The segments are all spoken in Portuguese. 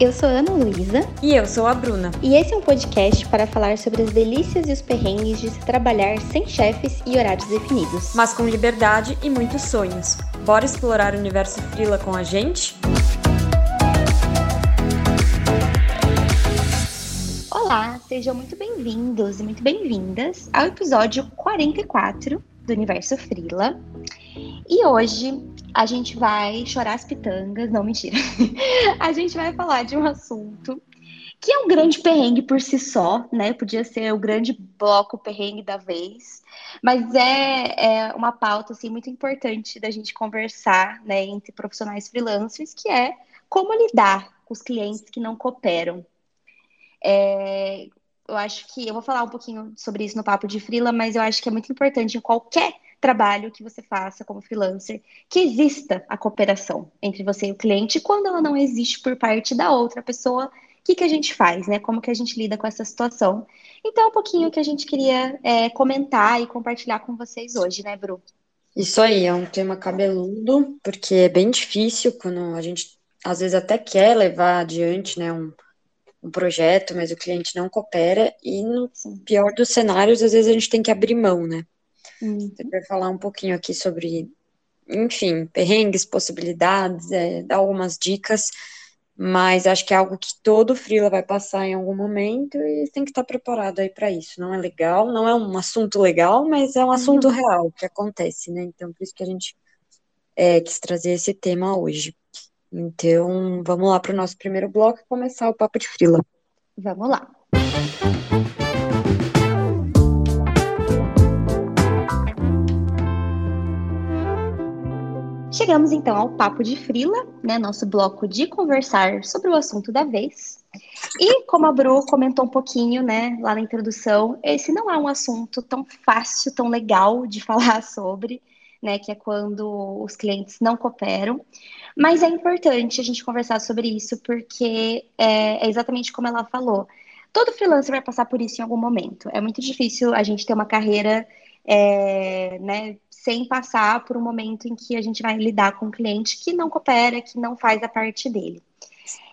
Eu sou Ana Luísa. E eu sou a Bruna. E esse é um podcast para falar sobre as delícias e os perrengues de se trabalhar sem chefes e horários definidos. Mas com liberdade e muitos sonhos. Bora explorar o universo Frila com a gente? Olá, sejam muito bem-vindos e muito bem-vindas ao episódio 44 do Universo Frila. E hoje a gente vai chorar as pitangas, não mentira. a gente vai falar de um assunto que é um grande perrengue por si só, né? Podia ser o grande bloco perrengue da vez, mas é, é uma pauta assim muito importante da gente conversar, né, entre profissionais freelancers, que é como lidar com os clientes que não cooperam. É, eu acho que eu vou falar um pouquinho sobre isso no papo de frila, mas eu acho que é muito importante em qualquer trabalho que você faça como freelancer, que exista a cooperação entre você e o cliente. Quando ela não existe por parte da outra pessoa, o que, que a gente faz, né? Como que a gente lida com essa situação? Então, um pouquinho que a gente queria é, comentar e compartilhar com vocês hoje, né, Bru? Isso aí, é um tema cabeludo, porque é bem difícil quando a gente às vezes até quer levar adiante, né, um, um projeto, mas o cliente não coopera, e no pior dos cenários, às vezes a gente tem que abrir mão, né? Uhum. Você vai falar um pouquinho aqui sobre, enfim, perrengues, possibilidades, é, dar algumas dicas, mas acho que é algo que todo freela vai passar em algum momento e tem que estar preparado aí para isso. Não é legal, não é um assunto legal, mas é um assunto uhum. real que acontece, né? Então, por isso que a gente é, quis trazer esse tema hoje. Então, vamos lá para o nosso primeiro bloco e começar o papo de frila. Vamos lá. Chegamos então ao Papo de Frila, né, nosso bloco de conversar sobre o assunto da vez. E como a Bru comentou um pouquinho, né, lá na introdução, esse não é um assunto tão fácil, tão legal de falar sobre, né, que é quando os clientes não cooperam. Mas é importante a gente conversar sobre isso, porque é, é exatamente como ela falou. Todo freelancer vai passar por isso em algum momento. É muito difícil a gente ter uma carreira é, né, sem passar por um momento em que a gente vai lidar com um cliente que não coopera, que não faz a parte dele.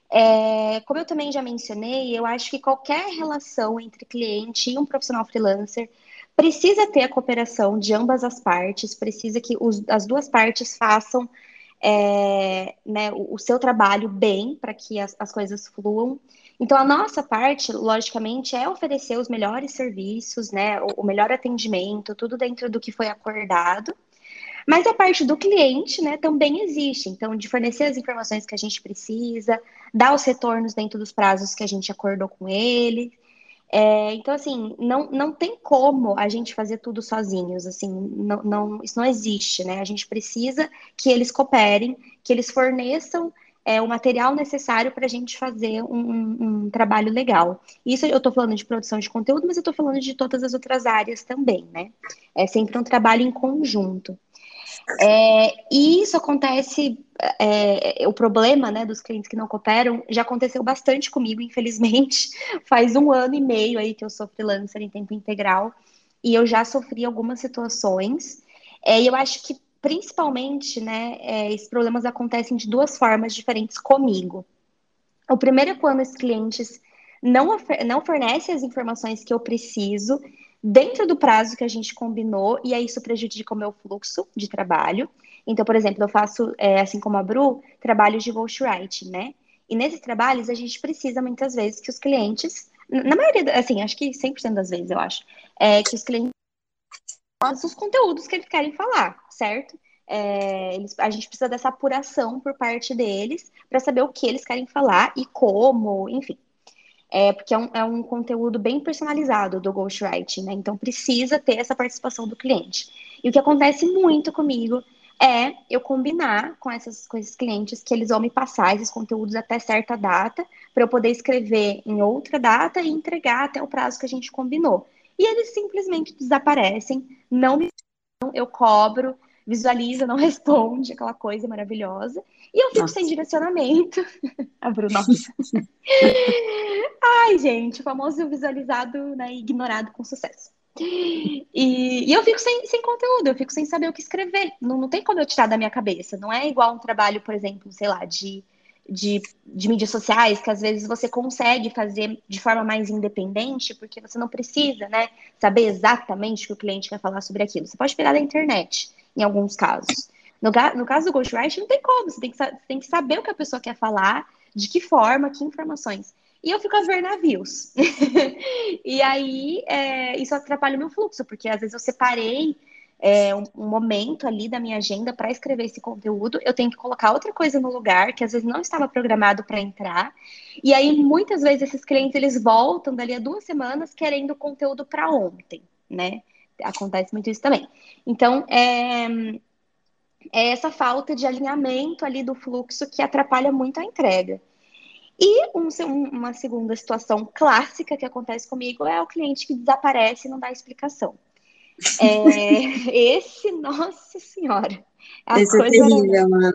É, como eu também já mencionei, eu acho que qualquer relação entre cliente e um profissional freelancer precisa ter a cooperação de ambas as partes, precisa que os, as duas partes façam é, né, o, o, seu trabalho bem para que as, as coisas fluam. Então, a nossa parte, logicamente, é oferecer os melhores serviços, né, o, o melhor atendimento, tudo dentro do que foi acordado. Mas a parte do cliente, né, também existe. Então, de fornecer as informações que a gente precisa, dar os retornos dentro dos prazos que a gente acordou com ele. É, então, assim, não, não tem como a gente fazer tudo sozinhos, assim, não, não, isso não existe, né? A gente precisa que eles cooperem, que eles forneçam é, o material necessário para a gente fazer um, um, um, trabalho legal. Isso eu estou falando de produção de conteúdo, mas eu estou falando de todas as outras áreas também, né? É sempre um trabalho em conjunto. É, e isso acontece, é, o problema né, dos clientes que não cooperam já aconteceu bastante comigo, infelizmente. Faz um ano e meio aí que eu sou freelancer em tempo integral e eu já sofri algumas situações. É, e eu acho que principalmente, né, é, esses problemas acontecem de duas formas diferentes comigo. O primeiro é quando os clientes não, não fornecem as informações que eu preciso dentro do prazo que a gente combinou, e aí isso prejudica o meu fluxo de trabalho. Então, por exemplo, eu faço, é, assim como a Bru, trabalhos de ghostwriting, né? E nesses trabalhos a gente precisa muitas vezes que os clientes, na maioria, assim, acho que 100% das vezes, eu acho, é que os clientes os conteúdos que eles querem falar, certo? É, eles, a gente precisa dessa apuração por parte deles para saber o que eles querem falar e como, enfim é, porque é um, é um conteúdo bem personalizado do ghostwriting, né? Então precisa ter essa participação do cliente. E o que acontece muito comigo é eu combinar com, essas, com esses clientes que eles vão me passar esses conteúdos até certa data, para eu poder escrever em outra data e entregar até o prazo que a gente combinou. E eles simplesmente desaparecem, não me eu cobro, visualiza, não responde, aquela coisa maravilhosa. E eu fico nossa. sem direcionamento. a Bruna. Ai, gente, o famoso visualizado, né, ignorado com sucesso. E, e, eu fico sem, sem conteúdo, eu fico sem saber o que escrever. Não, não tem como eu tirar da minha cabeça. Não é igual um trabalho, por exemplo, sei lá, de de, de mídias sociais, que às vezes você consegue fazer de forma mais independente, porque você não precisa, né, saber exatamente o que o cliente quer falar sobre aquilo. Você pode pegar da internet, em alguns casos. No, no caso do Ghostwriting, não tem como, você tem, que, você tem que saber o que a pessoa quer falar, de que forma, que informações. E eu fico a ver navios. e aí, é, isso atrapalha o meu fluxo, porque às vezes eu separei é, um, um, momento ali da minha agenda para escrever esse conteúdo, eu tenho que colocar outra coisa no lugar que às vezes não estava programado para entrar. E aí, muitas vezes, esses clientes eles voltam dali a duas semanas querendo conteúdo para ontem, né? Acontece muito isso também. Então, é, é essa falta de alinhamento ali do fluxo que atrapalha muito a entrega. E um, uma segunda situação clássica que acontece comigo é o cliente que desaparece e não dá explicação. É, esse, nossa senhora. esse é terrível, mano.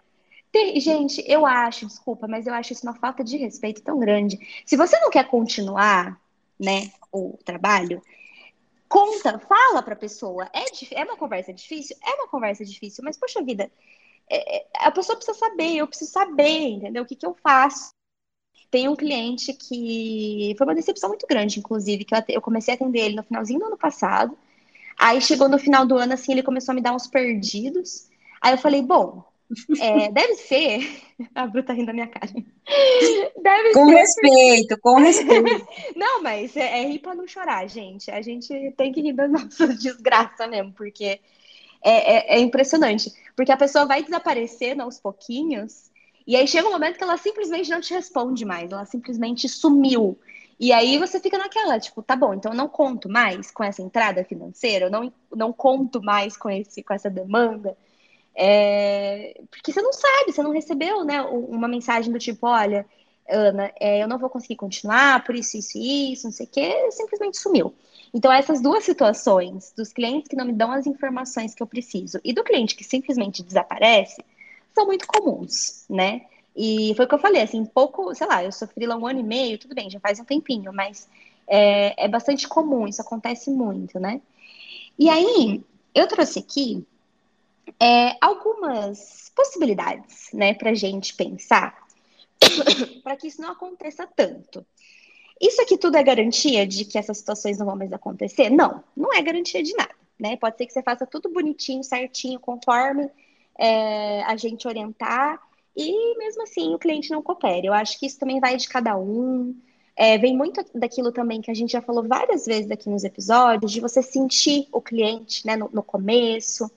Gente, eu acho, desculpa, mas eu acho isso uma falta de respeito tão grande. Se você não quer continuar, né, o trabalho, conta, fala para a pessoa. É, é uma conversa difícil? É uma conversa difícil, mas poxa vida, é, é, a pessoa precisa saber, eu preciso saber, entendeu? O que, que eu faço? Tem um cliente que foi uma decepção muito grande, inclusive, que eu, eu comecei a atender ele no finalzinho do ano passado. Aí chegou no final do ano, assim, ele começou a me dar uns perdidos. Aí eu falei, bom, é, deve ser. A Bru tá rindo da minha cara. Deve com ser respeito, com respeito. Não, mas é, é, rir pra não chorar, gente. A gente tem que rir das nossas desgraças mesmo, porque é, é, é impressionante. Porque a pessoa vai desaparecendo aos pouquinhos, e aí chega um momento que ela simplesmente não te responde mais, ela simplesmente sumiu. E aí você fica naquela, tipo, tá bom, então eu não conto mais com essa entrada financeira, eu não, não conto mais com, esse, com essa demanda. É, porque você não sabe, você não recebeu né, uma mensagem do tipo, olha, Ana, é, eu não vou conseguir continuar por isso, isso e isso, não sei o quê, simplesmente sumiu. Então, essas duas situações, dos clientes que não me dão as informações que eu preciso e do cliente que simplesmente desaparece, são muito comuns, né? E foi o que eu falei, assim, pouco, sei lá, eu sofri lá um ano e meio, tudo bem, já faz um tempinho, mas é, é bastante comum, isso acontece muito, né? E aí, eu trouxe aqui é, algumas possibilidades, né, pra gente pensar, para que isso não aconteça tanto. Isso aqui tudo é garantia de que essas situações não vão mais acontecer? Não, não é garantia de nada, né? Pode ser que você faça tudo bonitinho, certinho, conforme é, a gente orientar, e mesmo assim o cliente não coopere. Eu acho que isso também vai de cada um. É, vem muito daquilo também que a gente já falou várias vezes aqui nos episódios, de você sentir o cliente né, no, no começo,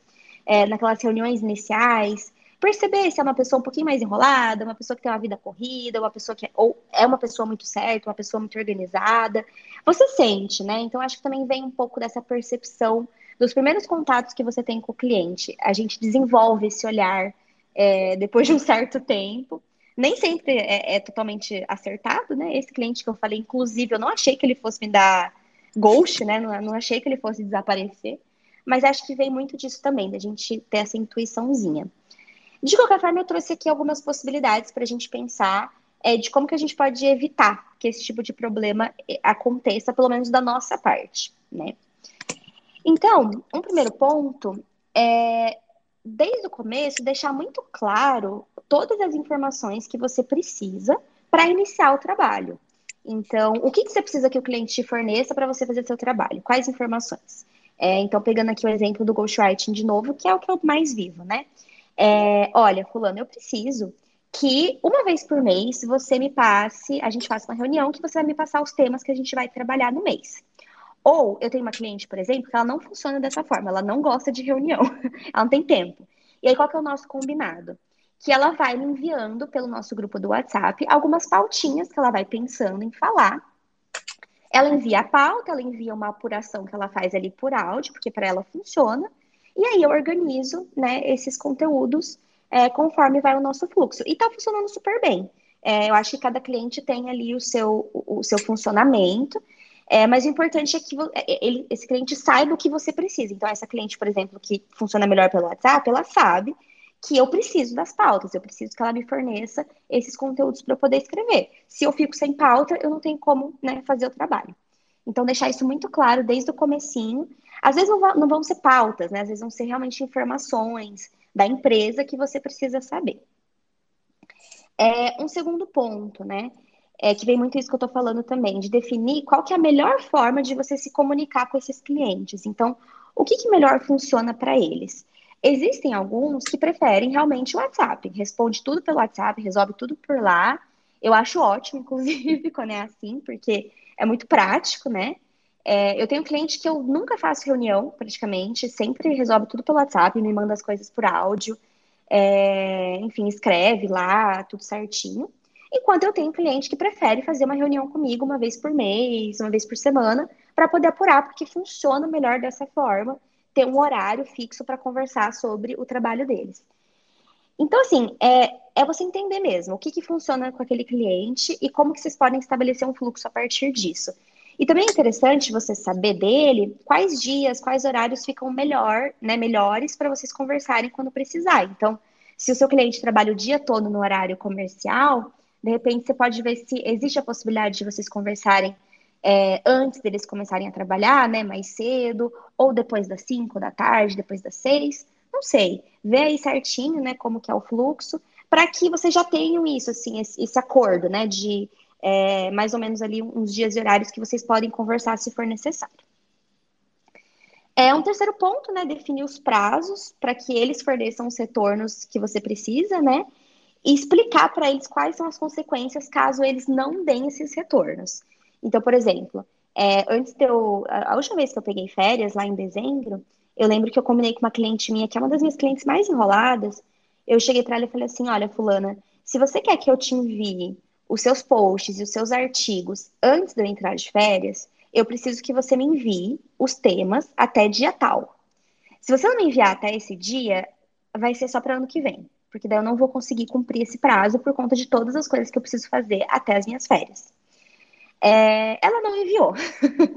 é, naquelas reuniões iniciais, perceber se é uma pessoa um pouquinho mais enrolada, uma pessoa que tem uma vida corrida, uma pessoa que é, ou é uma pessoa muito certa, uma pessoa muito organizada. Você sente, né? Então acho que também vem um pouco dessa percepção dos primeiros contatos que você tem com o cliente. A gente desenvolve esse olhar é, depois de um certo tempo. Nem sempre é, é, totalmente acertado, né? Esse cliente que eu falei, inclusive, eu não achei que ele fosse me dar ghost, né? Não, não achei que ele fosse desaparecer. Mas acho que vem muito disso também, da gente ter essa intuiçãozinha. De qualquer forma, eu trouxe aqui algumas possibilidades para a gente pensar é, de como que a gente pode evitar que esse tipo de problema é, aconteça, pelo menos da nossa parte, né? Então, um primeiro ponto é desde o começo, deixar muito claro todas as informações que você precisa para iniciar o trabalho. Então, o que, que, você precisa que o cliente te forneça para você fazer seu trabalho? Quais informações? É, então, pegando aqui o exemplo do Ghostwriting de novo, que é o que eu mais vivo, né? É, olha, fulano, eu preciso que uma vez por mês você me passe, a gente faça uma reunião que você vai me passar os temas que a gente vai trabalhar no mês. Ou eu tenho uma cliente, por exemplo, que ela não funciona dessa forma, ela não gosta de reunião, ela não tem tempo. E aí, qual que é o nosso combinado? Que ela vai me enviando pelo nosso grupo do WhatsApp algumas pautinhas que ela vai pensando em falar. Ela envia a pauta, ela envia uma apuração que ela faz ali por áudio, porque para ela funciona. E aí eu organizo né, esses conteúdos é, conforme vai o nosso fluxo. E tá funcionando super bem. É, eu acho que cada cliente tem ali o seu, o seu funcionamento. É, mas o importante é que é, é, ele, esse cliente saiba o que você precisa. Então, essa cliente, por exemplo, que funciona melhor pelo WhatsApp, ela sabe que eu preciso das pautas, eu preciso que ela me forneça esses conteúdos para eu poder escrever. Se eu fico sem pauta, eu não tenho como né, fazer o trabalho. Então, deixar isso muito claro desde o comecinho. Às vezes não, vão, ser pautas, né? Às vezes vão ser realmente informações da empresa que você precisa saber. É um segundo ponto, né? É, que vem muito isso que eu estou falando também, de definir qual que é a melhor forma de você se comunicar com esses clientes. Então, o que, que melhor funciona para eles? Existem alguns que preferem realmente o WhatsApp, responde tudo pelo WhatsApp, resolve tudo por lá. Eu acho ótimo, inclusive, quando é assim, porque é muito prático, né? É, eu tenho cliente que eu nunca faço reunião, praticamente, sempre resolve tudo pelo WhatsApp, me manda as coisas por áudio, é, enfim, escreve lá, tudo certinho. Enquanto eu tenho cliente que prefere fazer uma reunião comigo uma vez por mês, uma vez por semana, para poder apurar, porque funciona melhor dessa forma, ter um horário fixo para conversar sobre o trabalho deles. Então, assim, é, é você entender mesmo o que, que funciona com aquele cliente e como que vocês podem estabelecer um fluxo a partir disso. E também é interessante você saber dele quais dias, quais horários ficam melhor, né, melhores para vocês conversarem quando precisar. Então, se o seu cliente trabalha o dia todo no horário comercial, de repente você pode ver se existe a possibilidade de vocês conversarem é, antes deles começarem a trabalhar, né, mais cedo, ou depois das 5 da tarde, depois das 6, não sei. Vê aí certinho, né, como que é o fluxo, para que vocês já tenham isso, assim, esse, esse acordo, né, de é, mais ou menos ali uns dias e horários que vocês podem conversar se for necessário. É um terceiro ponto, né? Definir os prazos para que eles forneçam os retornos que você precisa, né? E explicar para eles quais são as consequências caso eles não deem esses retornos. Então, por exemplo, é, antes de eu. A última vez que eu peguei férias, lá em dezembro, eu lembro que eu combinei com uma cliente minha, que é uma das minhas clientes mais enroladas. Eu cheguei para ela e falei assim: olha, Fulana, se você quer que eu te envie os seus posts e os seus artigos antes de eu entrar de férias, eu preciso que você me envie os temas até dia tal. Se você não me enviar até esse dia, vai ser só para ano que vem, porque daí eu não vou conseguir cumprir esse prazo por conta de todas as coisas que eu preciso fazer até as minhas férias. É, ela não enviou,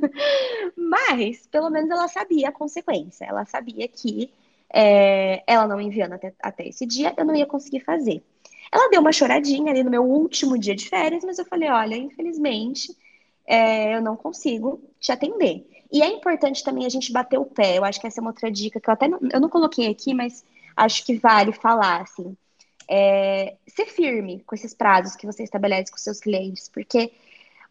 mas pelo menos ela sabia a consequência. Ela sabia que é, ela não enviando até, até esse dia, eu não ia conseguir fazer. Ela deu uma choradinha ali no meu último dia de férias, mas eu falei: olha, infelizmente, é, eu não consigo te atender. E é importante também a gente bater o pé. Eu acho que essa é uma outra dica que eu até não, eu não coloquei aqui, mas acho que vale falar assim. É, ser firme com esses prazos que você estabelece com seus clientes, porque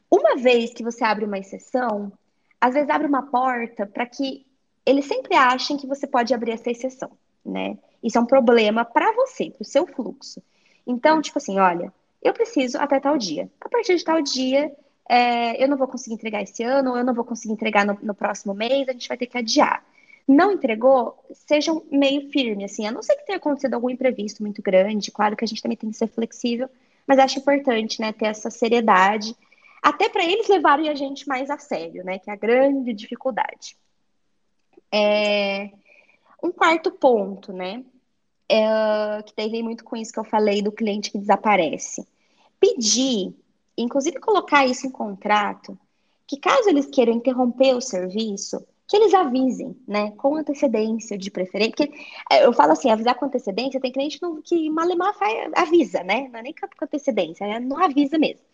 uma vez que você abre uma exceção, às vezes abre uma porta para que eles sempre achem que você pode abrir essa exceção, né? Isso é um problema para você, para o seu fluxo. Então, tipo assim, olha, eu preciso até tal dia. A partir de tal dia, é, eu não vou conseguir entregar esse ano, eu não vou conseguir entregar no, no, próximo mês, a gente vai ter que adiar. Não entregou, sejam meio firme, assim, a não ser que tenha acontecido algum imprevisto muito grande, claro que a gente também tem que ser flexível, mas acho importante, né, ter essa seriedade, até para eles levarem a gente mais a sério, né, que é a grande dificuldade. É... Um quarto ponto, né, é, que tem muito com isso que eu falei do cliente que desaparece. Pedir, inclusive colocar isso em contrato, que caso eles queiram interromper o serviço, que eles avisem, né, com antecedência de preferência, porque é, eu falo assim, avisar com antecedência, tem cliente que, não, que malemar faz, avisa, né, não é nem com antecedência, é, não avisa mesmo.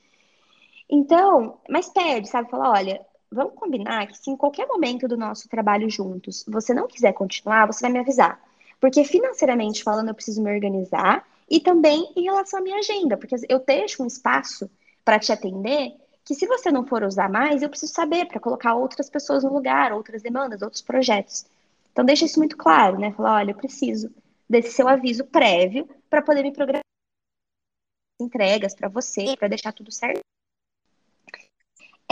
Então, mas pede, sabe, fala, olha, vamos combinar que se em qualquer momento do nosso trabalho juntos você não quiser continuar, você vai me avisar. Porque financeiramente falando, eu preciso me organizar e também em relação à minha agenda, porque eu deixo um espaço para te atender que se você não for usar mais, eu preciso saber para colocar outras pessoas no lugar, outras demandas, outros projetos. Então deixa isso muito claro, né? Falar, olha, eu preciso desse seu aviso prévio para poder me programar entregas para você, para deixar tudo certo.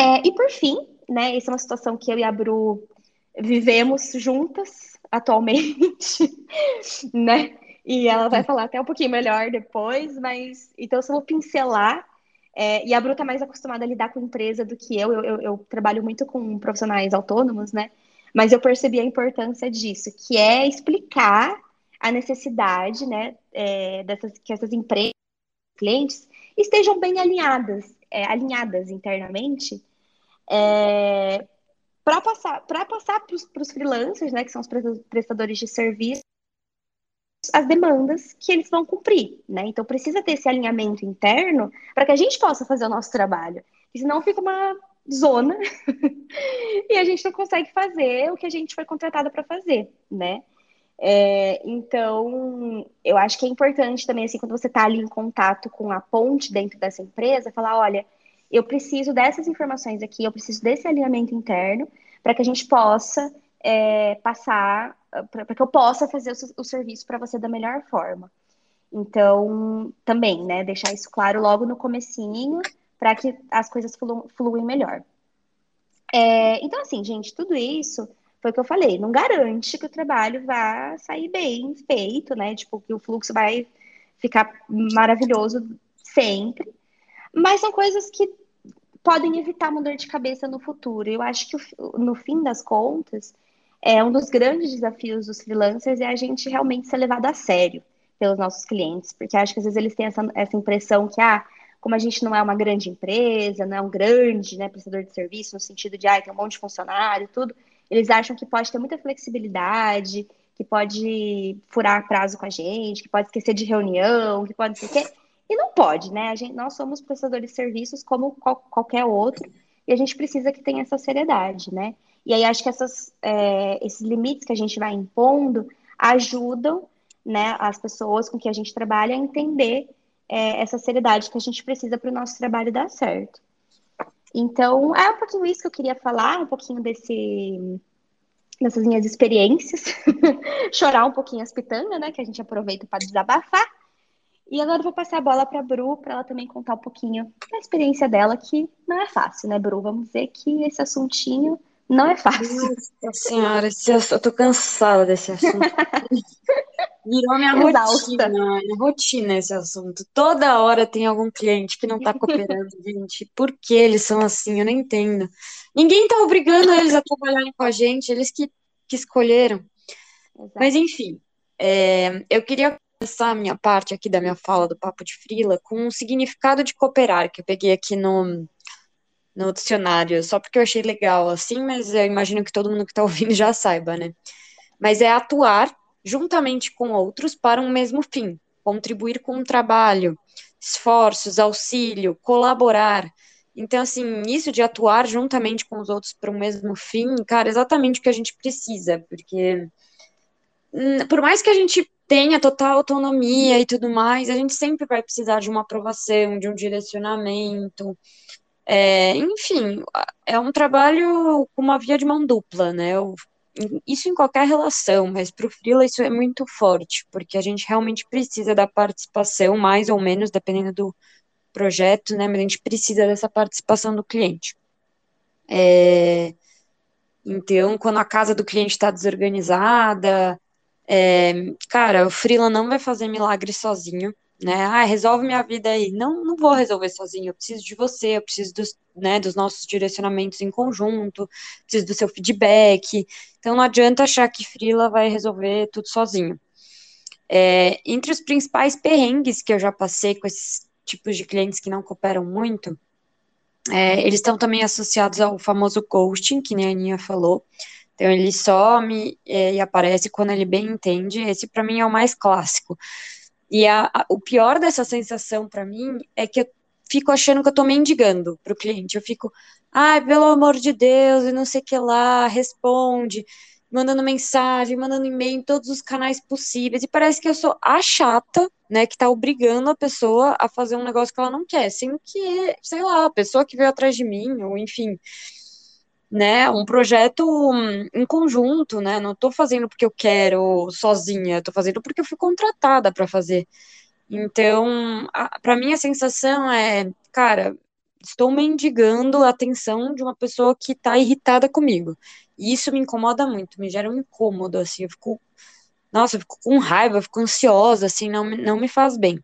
É, e por fim, né? Essa é uma situação que eu e a Bru vivemos juntas atualmente, né? E ela vai falar até um pouquinho melhor depois, mas então eu só vou pincelar. É, e a Bru tá mais acostumada a lidar com empresa do que eu. Eu, eu. eu trabalho muito com profissionais autônomos, né? Mas eu percebi a importância disso, que é explicar a necessidade, né, é, dessas, que essas empresas, clientes, estejam bem alinhadas, é, alinhadas internamente, é, para passar para passar para os freelancers, né, que são os prestadores de serviço, as demandas que eles vão cumprir, né? Então precisa ter esse alinhamento interno para que a gente possa fazer o nosso trabalho. E senão fica uma zona e a gente não consegue fazer o que a gente foi contratado para fazer, né? É, então, eu acho que é importante também, assim, quando você está ali em contato com a ponte dentro dessa empresa, falar, olha, eu preciso dessas informações aqui, eu preciso desse alinhamento interno, para que a gente possa é, passar, para que eu possa fazer o, o serviço para você da melhor forma. Então, também, né, deixar isso claro logo no comecinho, para que as coisas flu, fluem melhor. É, então, assim, gente, tudo isso foi o que eu falei, não garante que o trabalho vá sair bem feito, né? Tipo, que o fluxo vai ficar maravilhoso sempre. Mas são coisas que podem evitar uma dor de cabeça no futuro. Eu acho que no fim das contas, é um dos grandes desafios dos freelancers é a gente realmente ser levado a sério pelos nossos clientes, porque acho que às vezes eles têm essa, essa impressão que, ah, como a gente não é uma grande empresa, não é um grande né, prestador de serviço, no sentido de, ah, tem um monte de funcionário tudo, eles acham que pode ter muita flexibilidade, que pode furar prazo com a gente, que pode esquecer de reunião, que pode ser E não pode, né? Gente, nós somos prestadores de serviços como qual, qualquer outro, e a gente precisa que tenha essa seriedade, né? E aí acho que essas, é, esses limites que a gente vai impondo ajudam né, as pessoas com que a gente trabalha a entender é, essa seriedade que a gente precisa para o nosso trabalho dar certo. Então, é um pouquinho isso que eu queria falar, um pouquinho desse, dessas minhas experiências, chorar um pouquinho as pitangas, né, que a gente aproveita para desabafar. E agora eu vou passar a bola para a Bru, para ela também contar um pouquinho da experiência dela, que não é fácil, né, Bru? Vamos dizer que esse assuntinho não é fácil. Nossa senhora, eu tô cansada desse assunto. Virou minha Exausta. rotina, minha rotina esse assunto. Toda hora tem algum cliente que não tá cooperando, gente. Por que eles são assim? Eu não entendo. Ninguém tá obrigando eles a trabalharem com a gente, eles que, que escolheram. Exato. Mas enfim, é, eu queria começar a minha parte aqui da minha fala do Papo de Frila com o significado de cooperar, que eu peguei aqui no, no dicionário, só porque eu achei legal assim, mas eu imagino que todo mundo que tá ouvindo já saiba, né? Mas é atuar juntamente com outros para um mesmo fim, contribuir com o trabalho, esforços, auxílio, colaborar. Então, assim, isso de atuar juntamente com os outros para o mesmo fim, cara, é exatamente o que a gente precisa, porque hum, por mais que a gente tenha total autonomia e tudo mais, a gente sempre vai precisar de uma aprovação, de um direcionamento. É, enfim, é um trabalho com uma via de mão dupla, né? Eu isso em qualquer relação, mas para o freela isso é muito forte, porque a gente realmente precisa da participação, mais ou menos, dependendo do projeto, né? Mas a gente precisa dessa participação do cliente. É, então, quando a casa do cliente está desorganizada, é, cara, o freela não vai fazer milagre sozinho né? Ah, resolve minha vida aí. Não, não vou resolver sozinho. Eu preciso de você, eu preciso dos, né, dos nossos direcionamentos em conjunto, preciso do seu feedback. Então não adianta achar que Frila vai resolver tudo sozinho. É, entre os principais perrengues que eu já passei com esses tipos de clientes que não cooperam muito, é, eles estão também associados ao famoso ghosting, que nem a Aninha falou. Então ele some é, e aparece quando ele bem entende. Esse para mim é o mais clássico. E a, a, o pior dessa sensação para mim é que eu fico achando que eu tô mendigando pro cliente. Eu fico, ai, pelo amor de Deus, e não sei o que lá, responde, mandando mensagem, mandando e-mail em todos os canais possíveis. E parece que eu sou a chata, né, que tá obrigando a pessoa a fazer um negócio que ela não quer, sendo que, sei lá, a pessoa que veio atrás de mim, ou enfim né, um projeto em conjunto, né, não estou fazendo porque eu quero sozinha, estou fazendo porque eu fui contratada para fazer. Então, para mim a sensação é, cara, estou mendigando a atenção de uma pessoa que está irritada comigo. E isso me incomoda muito, me gera um incômodo, assim, eu fico, nossa, eu fico com raiva, eu fico ansiosa, assim, não, não me faz bem.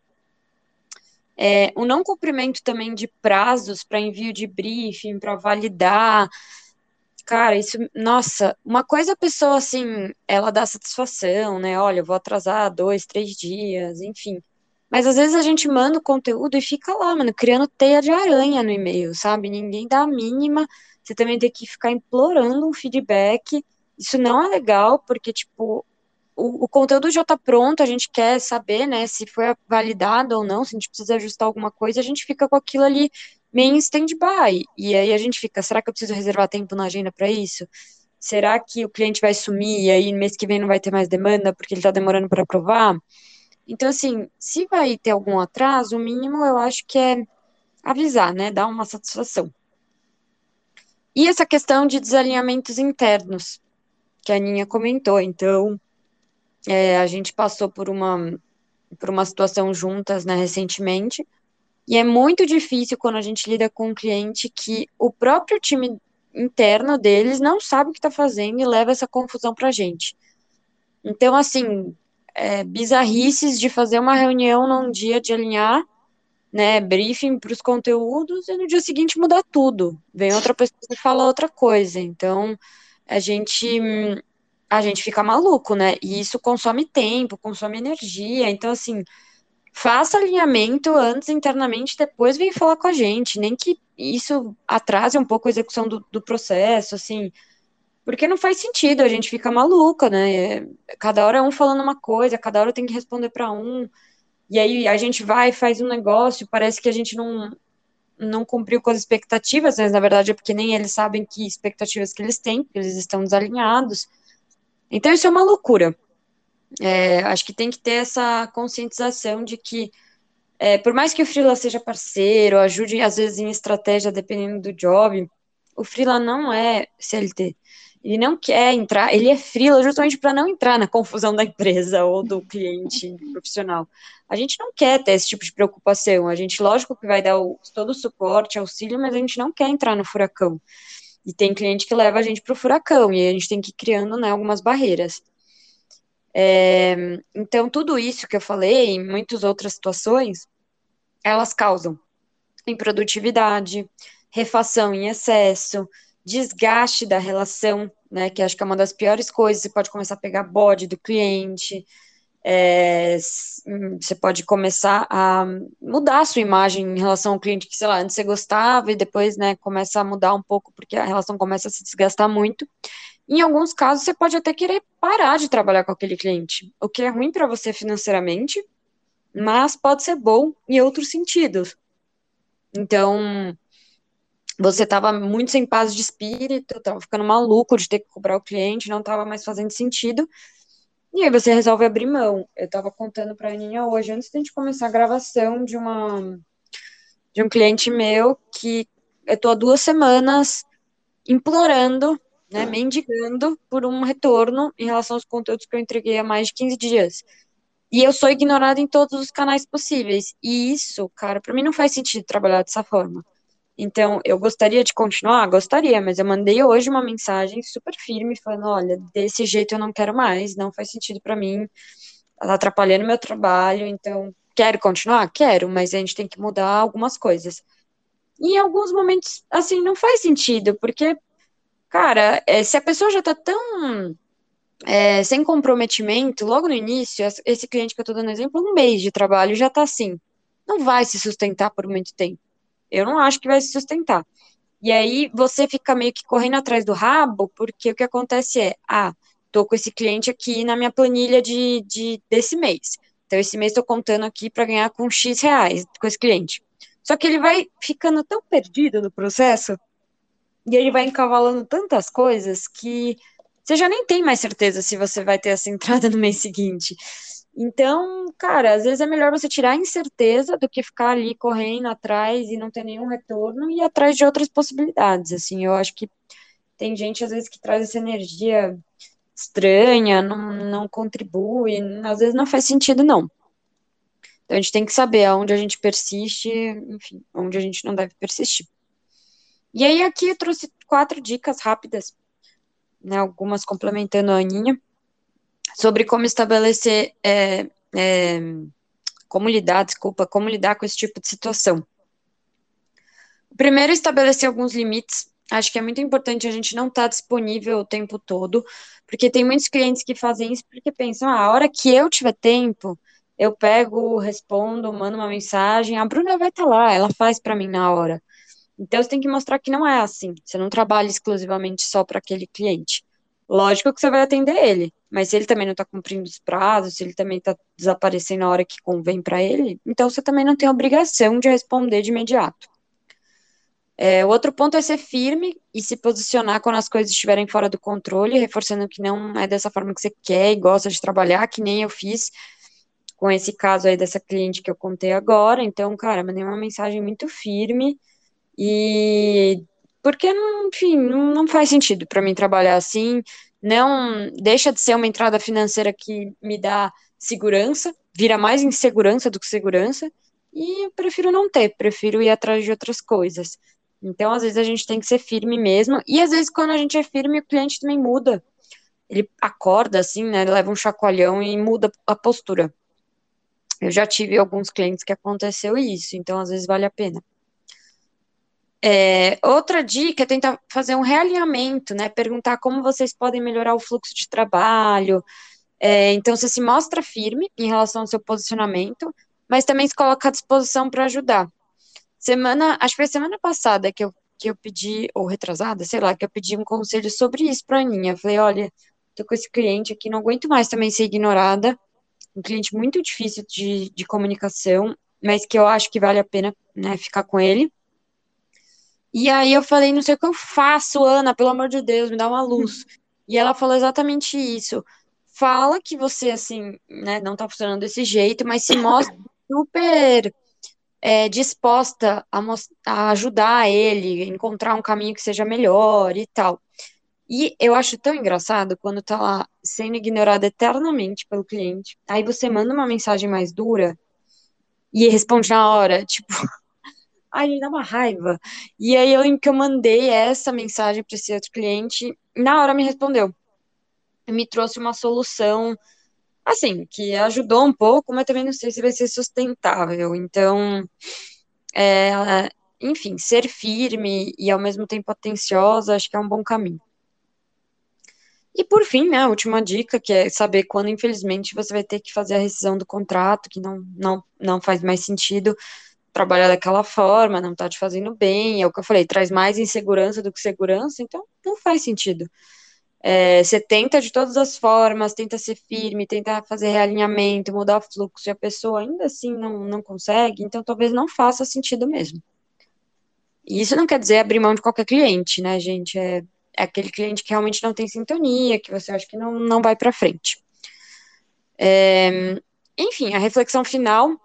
É, o não cumprimento também de prazos para envio de briefing, para validar, Cara, isso, nossa, uma coisa a pessoa assim, ela dá satisfação, né? Olha, eu vou atrasar dois, três dias, enfim. Mas às vezes a gente manda o conteúdo e fica lá, mano, criando teia de aranha no e-mail, sabe? Ninguém dá a mínima. Você também tem que ficar implorando um feedback. Isso não é legal, porque, tipo, o, o conteúdo já está pronto, a gente quer saber, né, se foi validado ou não, se a gente precisa ajustar alguma coisa, a gente fica com aquilo ali meio em stand-by. E aí a gente fica, será que eu preciso reservar tempo na agenda para isso? Será que o cliente vai sumir e aí mês que vem não vai ter mais demanda porque ele está demorando para aprovar? Então, assim, se vai ter algum atraso, o mínimo eu acho que é avisar, né? Dar uma satisfação. E essa questão de desalinhamentos internos, que a Aninha comentou. Então, é, a gente passou por uma, por uma situação juntas, né, recentemente, e é muito difícil quando a gente lida com um cliente que o próprio time interno deles não sabe o que está fazendo e leva essa confusão para a gente. Então, assim, é, bizarrices de fazer uma reunião num dia de alinhar, né, briefing para os conteúdos e no dia seguinte mudar tudo. Vem outra pessoa e fala outra coisa. Então, a gente a gente fica maluco, né? E isso consome tempo, consome energia. Então, assim, faça alinhamento antes internamente, depois vem falar com a gente. Nem que isso atrase um pouco a execução do, do processo, assim. Porque não faz sentido, a gente fica maluca, né? Cada hora é um falando uma coisa, cada hora tem que responder para um. E aí a gente vai, faz um negócio, parece que a gente não, não cumpriu com as expectativas, mas na verdade é porque nem eles sabem que expectativas que eles têm, porque eles estão desalinhados. Então isso é uma loucura. É, acho que tem que ter essa conscientização de que, é, por mais que o freela seja parceiro, ajude às vezes em estratégia, dependendo do job, o freela não é CLT. Ele não quer entrar, ele é freela justamente para não entrar na confusão da empresa ou do cliente profissional. A gente não quer ter esse tipo de preocupação. A gente, lógico que vai dar o, todo o suporte, auxílio, mas a gente não quer entrar no furacão. E tem cliente que leva a gente para o furacão, e a gente tem que ir criando né, algumas barreiras. É, então, tudo isso que eu falei, em muitas outras situações, elas causam improdutividade, refação em excesso, desgaste da relação, né, que acho que é uma das piores coisas, você pode começar a pegar bode do cliente, é, você pode começar a mudar a sua imagem em relação ao cliente que, sei lá, antes você gostava e depois, né, começa a mudar um pouco porque a relação começa a se desgastar muito. Em alguns casos, você pode até querer parar de trabalhar com aquele cliente, o que é ruim para você financeiramente, mas pode ser bom em outros sentidos. Então, você estava muito sem paz de espírito, estava ficando maluco de ter que cobrar o cliente, não estava mais fazendo sentido. E aí você resolve abrir mão. Eu estava contando para a Aninha hoje, antes de a gente começar a gravação de uma de um cliente meu que eu estou há duas semanas implorando, né, mendigando por um retorno em relação aos conteúdos que eu entreguei há mais de 15 dias. E eu sou ignorada em todos os canais possíveis. E isso, cara, para mim não faz sentido trabalhar dessa forma. Então, eu gostaria de continuar? Gostaria, mas eu mandei hoje uma mensagem super firme, falando: olha, desse jeito eu não quero mais, não faz sentido para mim, tá atrapalhando meu trabalho, então, quero continuar? Quero, mas a gente tem que mudar algumas coisas. E em alguns momentos, assim, não faz sentido, porque, cara, é, se a pessoa já tá tão é, sem comprometimento, logo no início, esse cliente que eu tô dando exemplo, um mês de trabalho já tá assim, não vai se sustentar por muito tempo eu não acho que vai se sustentar. E aí você fica meio que correndo atrás do rabo, porque o que acontece é, ah, tô com esse cliente aqui na minha planilha de, de desse mês. Então, esse mês estou contando aqui para ganhar com X reais com esse cliente. Só que ele vai ficando tão perdido no processo, e ele vai encavalando tantas coisas que você já nem tem mais certeza se você vai ter essa entrada no mês seguinte. Então, cara, às vezes é melhor você tirar a incerteza do que ficar ali correndo atrás e não ter nenhum retorno e atrás de outras possibilidades. Assim, eu acho que tem gente às vezes que traz essa energia estranha, não, não contribui, às vezes não faz sentido, não. Então a gente tem que saber aonde a gente persiste, enfim, onde a gente não deve persistir. E aí aqui eu trouxe quatro dicas rápidas, né, algumas complementando a Aninha, sobre como estabelecer, é, é, como lidar, desculpa, como lidar com esse tipo de situação. Primeiro, estabelecer alguns limites. Acho que é muito importante a gente não estar tá disponível o tempo todo, porque tem muitos clientes que fazem isso porque pensam, ah, a hora que eu tiver tempo, eu pego, respondo, mando uma mensagem, a Bruna vai estar tá lá, ela faz para mim na hora. Então, você tem que mostrar que não é assim. Você não trabalha exclusivamente só para aquele cliente. Lógico que você vai atender ele, mas se ele também não está cumprindo os prazos, se ele também está desaparecendo na hora que convém para ele, então você também não tem obrigação de responder de imediato. É, o outro ponto é ser firme e se posicionar quando as coisas estiverem fora do controle, reforçando que não é dessa forma que você quer e gosta de trabalhar, que nem eu fiz com esse caso aí dessa cliente que eu contei agora. Então, cara, mandei uma mensagem muito firme e porque, enfim, não faz sentido para mim trabalhar assim. Não deixa de ser uma entrada financeira que me dá segurança, vira mais insegurança do que segurança. E eu prefiro não ter, prefiro ir atrás de outras coisas. Então, às vezes, a gente tem que ser firme mesmo. E às vezes, quando a gente é firme, o cliente também muda. Ele acorda assim, né? Leva um chacoalhão e muda a postura. Eu já tive alguns clientes que aconteceu isso, então às vezes vale a pena. É, outra dica é tentar fazer um realinhamento, né? Perguntar como vocês podem melhorar o fluxo de trabalho. É, então, você se mostra firme em relação ao seu posicionamento, mas também se coloca à disposição para ajudar. Semana, acho que foi semana passada que eu, que eu pedi, ou retrasada, sei lá, que eu pedi um conselho sobre isso para a Aninha. Falei, olha, tô com esse cliente aqui, não aguento mais também ser ignorada. Um cliente muito difícil de, de comunicação, mas que eu acho que vale a pena né, ficar com ele. E aí eu falei, não sei o que eu faço, Ana, pelo amor de Deus, me dá uma luz. E ela falou exatamente isso. Fala que você, assim, né, não tá funcionando desse jeito, mas se mostra super é, disposta a, a ajudar ele, encontrar um caminho que seja melhor e tal. E eu acho tão engraçado quando tá lá sendo ignorado eternamente pelo cliente, aí você manda uma mensagem mais dura e responde na hora, tipo, ai, me dá uma raiva. E aí eu que eu mandei essa mensagem para esse outro cliente, na hora me respondeu. Me trouxe uma solução assim, que ajudou um pouco, mas também não sei se vai ser sustentável. Então, é, enfim, ser firme e ao mesmo tempo atenciosa, acho que é um bom caminho. E por fim, né, a última dica, que é saber quando, infelizmente, você vai ter que fazer a rescisão do contrato, que não, não, não faz mais sentido trabalhar daquela forma, não tá te fazendo bem, é o que eu falei, traz mais insegurança do que segurança, então não faz sentido. É, você tenta de todas as formas, tenta ser firme, tenta fazer realinhamento, mudar o fluxo, e a pessoa ainda assim não, não consegue, então talvez não faça sentido mesmo. E isso não quer dizer abrir mão de qualquer cliente, né, gente? É, é aquele cliente que realmente não tem sintonia, que você acha que não, não vai para frente. É, enfim, a reflexão final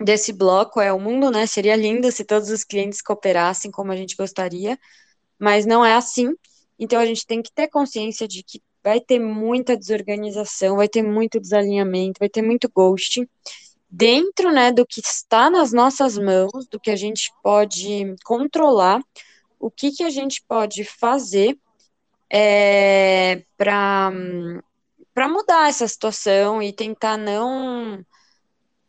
desse bloco é o mundo, né? Seria lindo se todos os clientes cooperassem como a gente gostaria, mas não é assim. Então a gente tem que ter consciência de que vai ter muita desorganização, vai ter muito desalinhamento, vai ter muito ghosting dentro, né, do que está nas nossas mãos, do que a gente pode controlar, o que que a gente pode fazer é, para para mudar essa situação e tentar não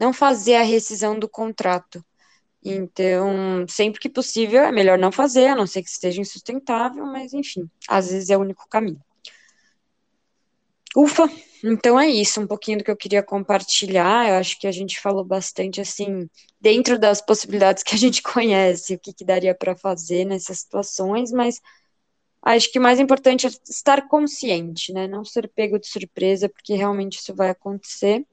não fazer a rescisão do contrato. Então, sempre que possível, é melhor não fazer, a não ser que esteja insustentável, mas enfim, às vezes é o único caminho. Ufa, então é isso, um pouquinho do que eu queria compartilhar. Eu acho que a gente falou bastante assim, dentro das possibilidades que a gente conhece, o que, que daria para fazer nessas situações, mas acho que o mais importante é estar consciente, né? Não ser pego de surpresa, porque realmente isso vai acontecer.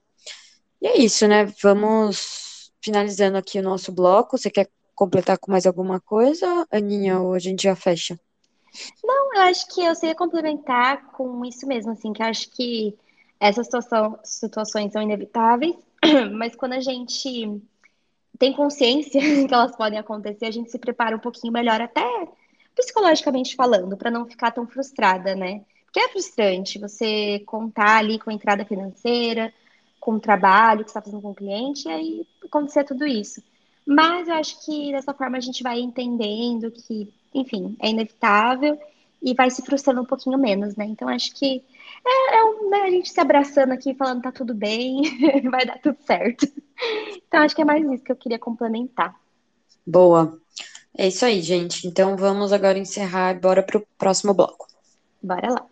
E é isso, né? Vamos finalizando aqui o nosso bloco, você quer completar com mais alguma coisa, Aninha, ou a gente já fecha? Não, eu acho que eu sei complementar com isso mesmo, assim, que acho que essas situação, situações são inevitáveis, mas quando a gente tem consciência que elas podem acontecer, a gente se prepara um pouquinho melhor, até psicologicamente falando, para não ficar tão frustrada, né? Porque é frustrante você contar ali com a entrada financeira, com o trabalho que você está fazendo com o cliente, e aí acontecer tudo isso. Mas eu acho que dessa forma a gente vai entendendo que, enfim, é inevitável e vai se frustrando um pouquinho menos, né? Então acho que é, é um, né, a gente se abraçando aqui, falando tá tudo bem, vai dar tudo certo. Então acho que é mais isso que eu queria complementar. Boa. É isso aí, gente. Então vamos agora encerrar, bora pro próximo bloco. Bora lá.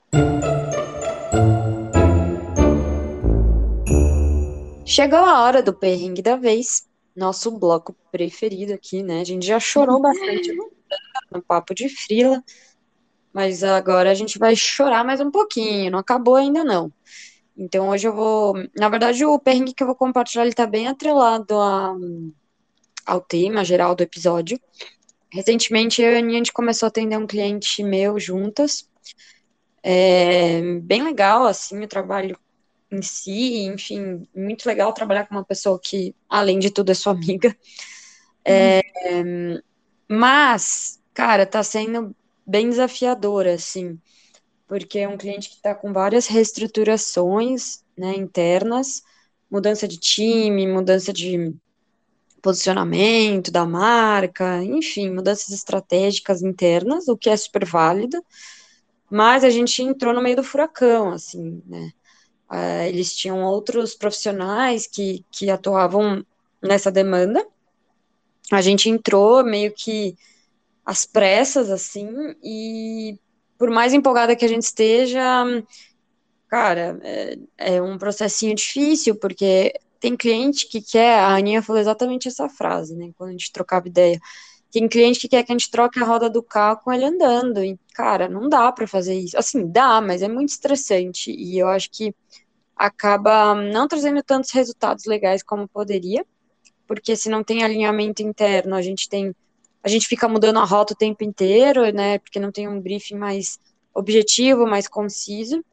Chegou a hora do perrengue da vez, nosso bloco preferido aqui, né? A gente já chorou bastante no papo de frila, mas agora a gente vai chorar mais um pouquinho, não acabou ainda não. Então hoje eu vou, na verdade o perrengue que eu vou compartilhar ele tá bem atrelado a, ao tema geral do episódio. recentemente eu e a Aninha, a gente começou a atender um cliente meu juntas. É bem legal, assim, o trabalho em si, enfim, muito legal trabalhar com uma pessoa que, além de tudo, é sua amiga. É, mas, cara, tá sendo bem desafiador, assim, porque é um cliente que está com várias reestruturações, né, internas, mudança de time, mudança de posicionamento da marca, enfim, mudanças estratégicas internas, o que é super válido, mas a gente entrou no meio do furacão, assim, né, uh, eles tinham outros profissionais que, que atuavam nessa demanda, a gente entrou meio que às pressas, assim, e por mais empolgada que a gente esteja, cara, é, é um processinho difícil, porque tem cliente que quer, a Aninha falou exatamente essa frase, né, quando a gente trocava ideia, tem cliente que quer que a gente troque a roda do carro com ele andando, e, cara, não dá para fazer isso, assim, dá, mas é muito estressante, e eu acho que acaba não trazendo tantos resultados legais como poderia, porque se não tem alinhamento interno, a gente tem a gente fica mudando a rota o tempo inteiro, né? Porque não tem um briefing mais objetivo, mais conciso.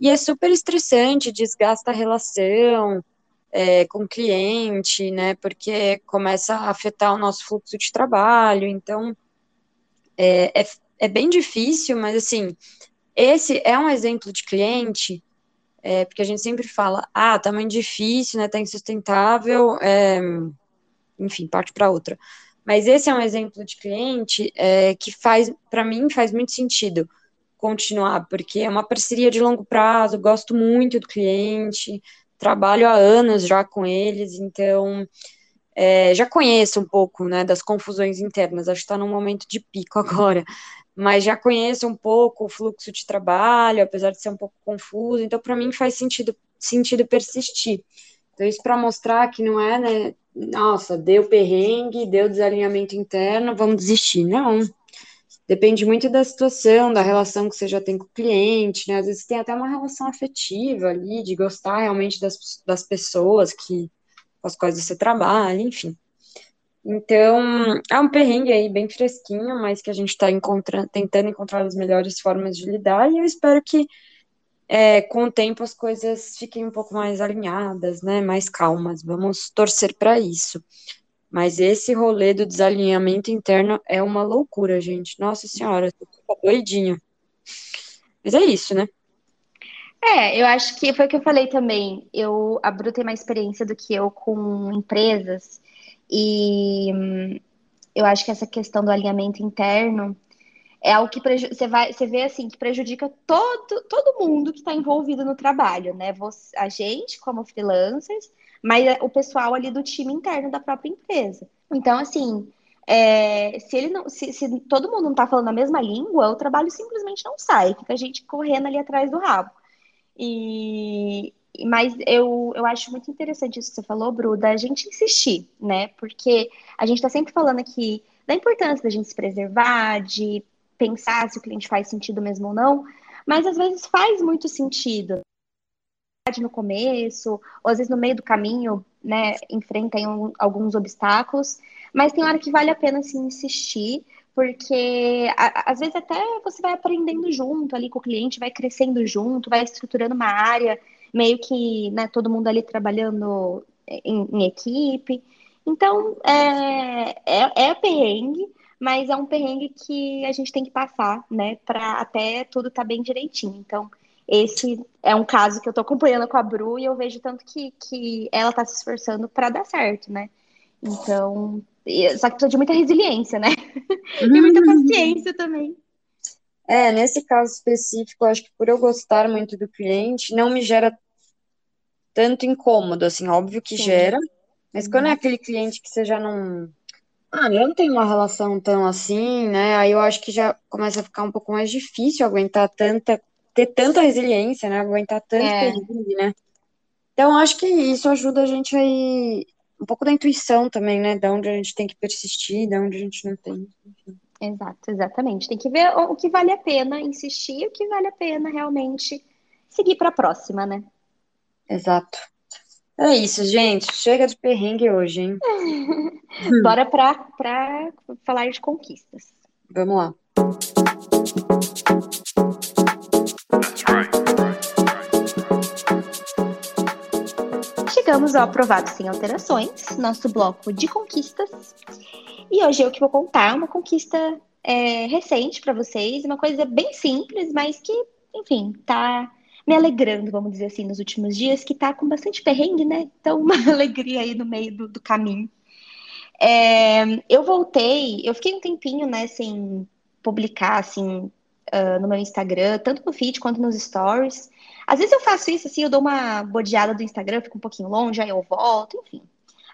E é super estressante, desgasta a relação é, com o cliente, né? Porque começa a afetar o nosso fluxo de trabalho. Então, é, é, é bem difícil, mas assim, esse é um exemplo de cliente é, porque a gente sempre fala, ah, tamanho difícil, né, tá insustentável, é, enfim, parte para outra. Mas esse é um exemplo de cliente é, que faz, para mim, faz muito sentido continuar, porque é uma parceria de longo prazo, gosto muito do cliente, trabalho há anos já com eles, então é, já conheço um pouco né, das confusões internas, acho que está num momento de pico agora, mas já conheço um pouco o fluxo de trabalho, apesar de ser um pouco confuso, então para mim faz sentido, sentido persistir. Então, isso para mostrar que não é, né, nossa, deu perrengue, deu desalinhamento interno, vamos desistir. Não. Depende muito da situação, da relação que você já tem com o cliente, né? Às vezes tem até uma relação afetiva ali, de gostar realmente das, das pessoas que, com as quais você trabalha, enfim. Então, é um perrengue aí bem fresquinho, mas que a gente está encontrando, tentando encontrar as melhores formas de lidar, e eu espero que é, com o tempo as coisas fiquem um pouco mais alinhadas, né, mais calmas. Vamos torcer para isso. Mas esse rolê do desalinhamento interno é uma loucura, gente. Nossa senhora, tô doidinho. Mas é isso, né? É, eu acho que foi o que eu falei também. Eu, a Bru tem mais experiência do que eu com empresas. E hum, eu acho que essa questão do alinhamento interno é algo que você vai, você vê assim que prejudica todo, todo mundo que está envolvido no trabalho, né? Você, a gente como freelancers, mas é o pessoal ali do time interno da própria empresa. Então, assim, é, se ele não, se, se, todo mundo não está falando a mesma língua, o trabalho simplesmente não sai, fica a gente correndo ali atrás do rabo. E, mas eu, eu acho muito interessante isso que você falou, Bru, da gente insistir, né? Porque a gente está sempre falando aqui da importância da gente se preservar, de pensar se o cliente faz sentido mesmo ou não, mas às vezes faz muito sentido no começo, ou às vezes no meio do caminho, né, enfrentam alguns obstáculos, mas tem hora que vale a pena assim, insistir, porque a, às vezes até você vai aprendendo junto ali com o cliente, vai crescendo junto, vai estruturando uma área, meio que né, todo mundo ali trabalhando em, em equipe. Então, é, é, é perrengue, mas é um perrengue que a gente tem que passar, né, para até tudo estar tá bem direitinho. Então, esse é um caso que eu estou acompanhando com a Bru e eu vejo tanto que, que ela está se esforçando para dar certo, né? Então, só que precisa de muita resiliência, né? e muita uhum. paciência também. É, nesse caso específico, acho que por eu gostar muito do cliente, não me gera tanto incômodo, assim, óbvio que Sim. gera, mas quando é uhum. aquele cliente que você já não ah, eu não tenho uma relação tão assim, né? Aí eu acho que já começa a ficar um pouco mais difícil aguentar tanta, ter tanta resiliência, né? Aguentar tanto é. perrengue, né? Então, acho que isso ajuda a gente a ir um pouco da intuição também, né? Da onde a gente tem que persistir, da onde a gente não tem. Enfim. Exato, exatamente. Tem que ver o que vale a pena insistir, o que vale a pena realmente seguir para a próxima, né? Exato. É isso, gente. Chega de perrengue hoje, hein? Bora pra falar de conquistas. Vamos lá. Chegamos ao aprovado sem alterações, nosso bloco de conquistas. E hoje eu que vou contar uma conquista é, recente para vocês, uma coisa bem simples, mas que, enfim, tá me alegrando, vamos dizer assim, nos últimos dias, que tá com bastante perrengue, né? Então, uma alegria aí no meio do, do caminho. É, eu voltei, eu fiquei um tempinho, né, sem publicar, assim, uh, no meu Instagram, tanto no feed quanto nos stories. Às vezes eu faço isso, assim, eu dou uma bodeada do Instagram, fico um pouquinho longe, aí eu volto, enfim.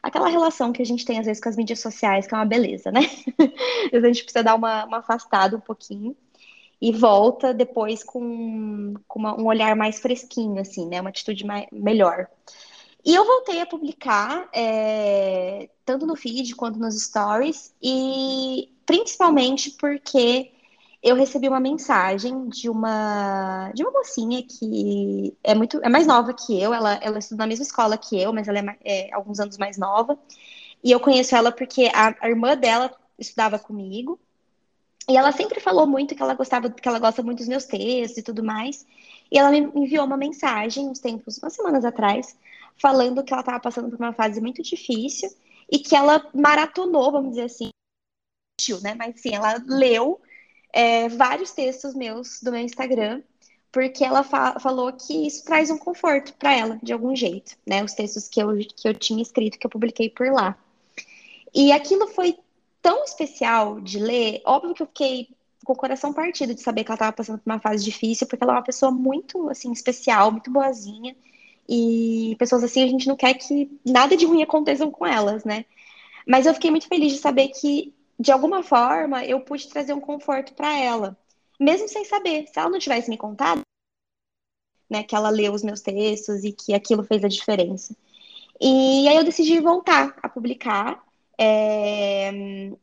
Aquela relação que a gente tem, às vezes, com as mídias sociais, que é uma beleza, né? às vezes a gente precisa dar uma, uma afastada um pouquinho e volta depois com, com uma, um olhar mais fresquinho, assim, né? Uma atitude mais, melhor. E eu voltei a publicar, é, tanto no feed quanto nos stories, e principalmente porque eu recebi uma mensagem de uma de uma mocinha que é muito é mais nova que eu, ela, ela estuda na mesma escola que eu, mas ela é, é alguns anos mais nova. E eu conheço ela porque a, a irmã dela estudava comigo. E ela sempre falou muito que ela gostava, que ela gosta muito dos meus textos e tudo mais. E ela me enviou uma mensagem uns tempos, umas semanas atrás, falando que ela estava passando por uma fase muito difícil e que ela maratonou, vamos dizer assim, né? Mas sim, ela leu é, vários textos meus do meu Instagram, porque ela fa falou que isso traz um conforto para ela, de algum jeito, né? Os textos que eu, que eu tinha escrito, que eu publiquei por lá. E aquilo foi tão especial de ler, óbvio que eu fiquei com o coração partido de saber que ela estava passando por uma fase difícil, porque ela é uma pessoa muito, assim, especial, muito boazinha, e pessoas assim, a gente não quer que nada de ruim aconteça com elas, né? Mas eu fiquei muito feliz de saber que, de alguma forma, eu pude trazer um conforto para ela, mesmo sem saber. Se ela não tivesse me contado, né, que ela leu os meus textos e que aquilo fez a diferença. E aí eu decidi voltar a publicar é,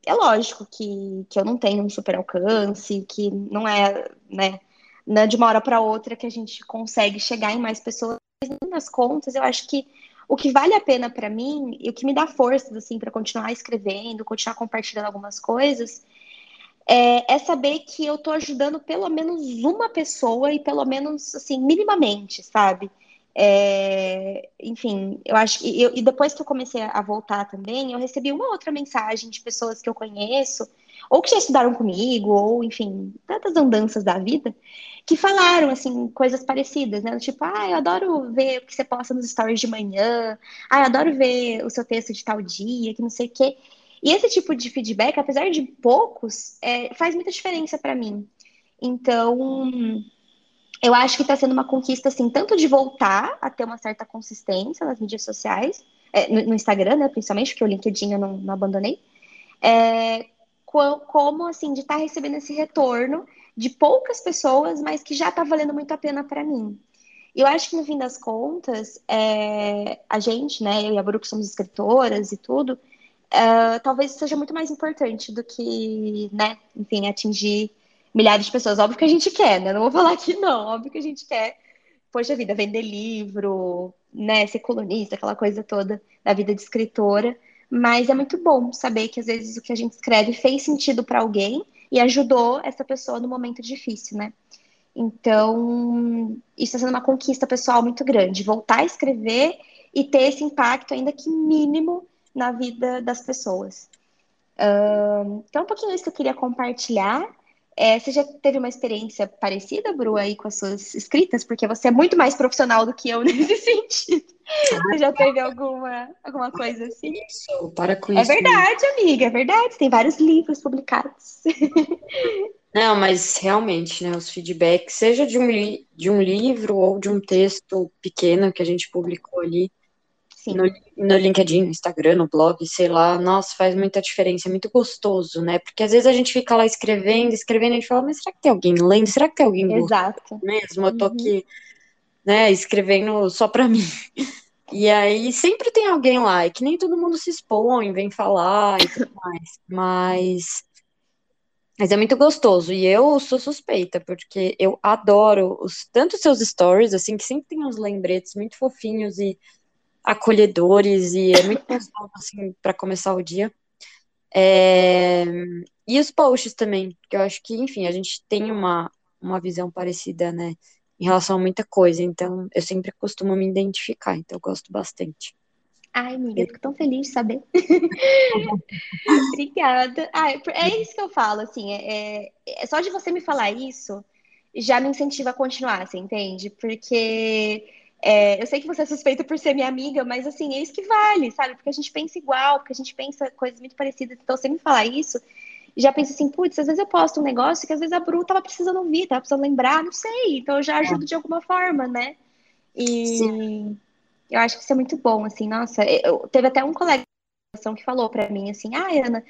é lógico que, que eu não tenho um super alcance, que não é, né, é de uma hora para outra que a gente consegue chegar em mais pessoas. Mas, nas contas, eu acho que o que vale a pena para mim e o que me dá forças assim para continuar escrevendo, continuar compartilhando algumas coisas, é, é, saber que eu estou ajudando pelo menos uma pessoa e pelo menos assim minimamente, sabe? É, enfim, eu acho que. Eu, e depois que eu comecei a voltar também, eu recebi uma outra mensagem de pessoas que eu conheço, ou que já estudaram comigo, ou, enfim, tantas andanças da vida, que falaram, assim, coisas parecidas, né? Tipo, ah, eu adoro ver o que você posta nos stories de manhã, ah, eu adoro ver o seu texto de tal dia, que não sei o quê. E esse tipo de feedback, apesar de poucos, é, faz muita diferença para mim. Então, eu acho que está sendo uma conquista, assim, tanto de voltar a ter uma certa consistência nas mídias sociais, é, no, no, Instagram, né, principalmente, porque o LinkedIn eu não, não abandonei, é, como, assim, de estar tá recebendo esse retorno de poucas pessoas, mas que já está valendo muito a pena para mim. E eu acho que, no fim das contas, é, a gente, né, eu e a Bru, que somos escritoras e tudo, é, talvez seja muito mais importante do que, né, enfim, atingir milhares de pessoas. Óbvio que a gente quer, né? Não vou falar que não, óbvio que a gente quer, poxa vida, vender livro, né? Ser colunista, aquela coisa toda da vida de escritora. Mas é muito bom saber que às vezes o que a gente escreve fez sentido para alguém e ajudou essa pessoa no momento difícil, né? Então, isso está sendo uma conquista pessoal muito grande. Voltar a escrever e ter esse impacto, ainda que mínimo, na vida das pessoas. então, é um pouquinho isso que eu queria compartilhar. É, você já teve uma experiência parecida, Bru, aí com as suas escritas? Porque você é muito mais profissional do que eu nesse sentido. Você já teve alguma, alguma coisa assim? Isso, para com é isso. É verdade, amiga, é verdade. Tem vários livros publicados. Não, mas realmente, né, os feedbacks, seja de um, de um livro ou de um texto pequeno que a gente publicou ali, Sim. No, no LinkedIn, no Instagram, no blog, sei lá, nossa, faz muita diferença, é muito gostoso, né? Porque às vezes a gente fica lá escrevendo, escrevendo, e a gente fala, mas será que tem alguém lendo? Será que tem alguém Exato. mesmo? Eu tô uhum. aqui, né, escrevendo só pra mim. E aí sempre tem alguém lá, e que nem todo mundo se expõe, vem falar e tudo mais. Mas mas é muito gostoso. E eu sou suspeita, porque eu adoro os, tanto seus stories, assim, que sempre tem uns lembretes muito fofinhos e acolhedores e é muito gostoso assim para começar o dia. É... E os posts também, que eu acho que, enfim, a gente tem uma, uma visão parecida, né, em relação a muita coisa, então eu sempre costumo me identificar, então eu gosto bastante. Ai, amiga, eu fico tão feliz de saber. Obrigada. Ah, é isso que eu falo, assim, é, é, só de você me falar isso já me incentiva a continuar, você entende? Porque é, eu sei que você é suspeita por ser minha amiga, mas assim, é isso que vale, sabe? Porque a gente pensa igual, porque a gente pensa coisas muito parecidas. Então, você me falar isso, já pensa assim, putz, às vezes eu posto um negócio que às vezes a Bru tava precisando ouvir, tava precisando lembrar, não sei. Então eu já ajudo é. de alguma forma, né? E Sim. eu acho que isso é muito bom, assim, nossa. Eu, teve até um colega que falou para mim assim, ah, Ana,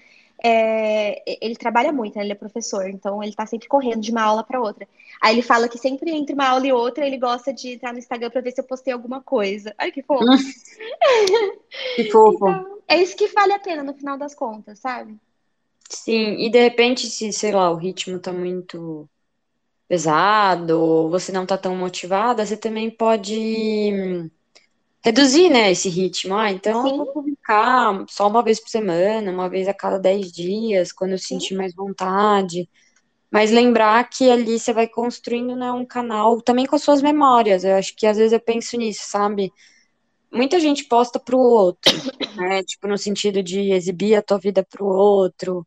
é, ele trabalha muito, né? ele é professor, então ele tá sempre correndo de uma aula para outra. Aí ele fala que sempre entre uma aula e outra ele gosta de entrar no Instagram para ver se eu postei alguma coisa. Ai, que fofo. que fofo. Então, é isso que vale a pena no final das contas, sabe? Sim, e de repente, se, sei lá, o ritmo tá muito pesado, ou você não tá tão motivada, você também pode reduzir, né, esse ritmo. Ah, então Sim. eu vou publicar só uma vez por semana, uma vez a cada dez dias, quando eu Sim. sentir mais vontade. Mas lembrar que ali você vai construindo, né, um canal também com as suas memórias. Eu acho que às vezes eu penso nisso, sabe? Muita gente posta pro outro, né? Tipo, no sentido de exibir a tua vida pro outro,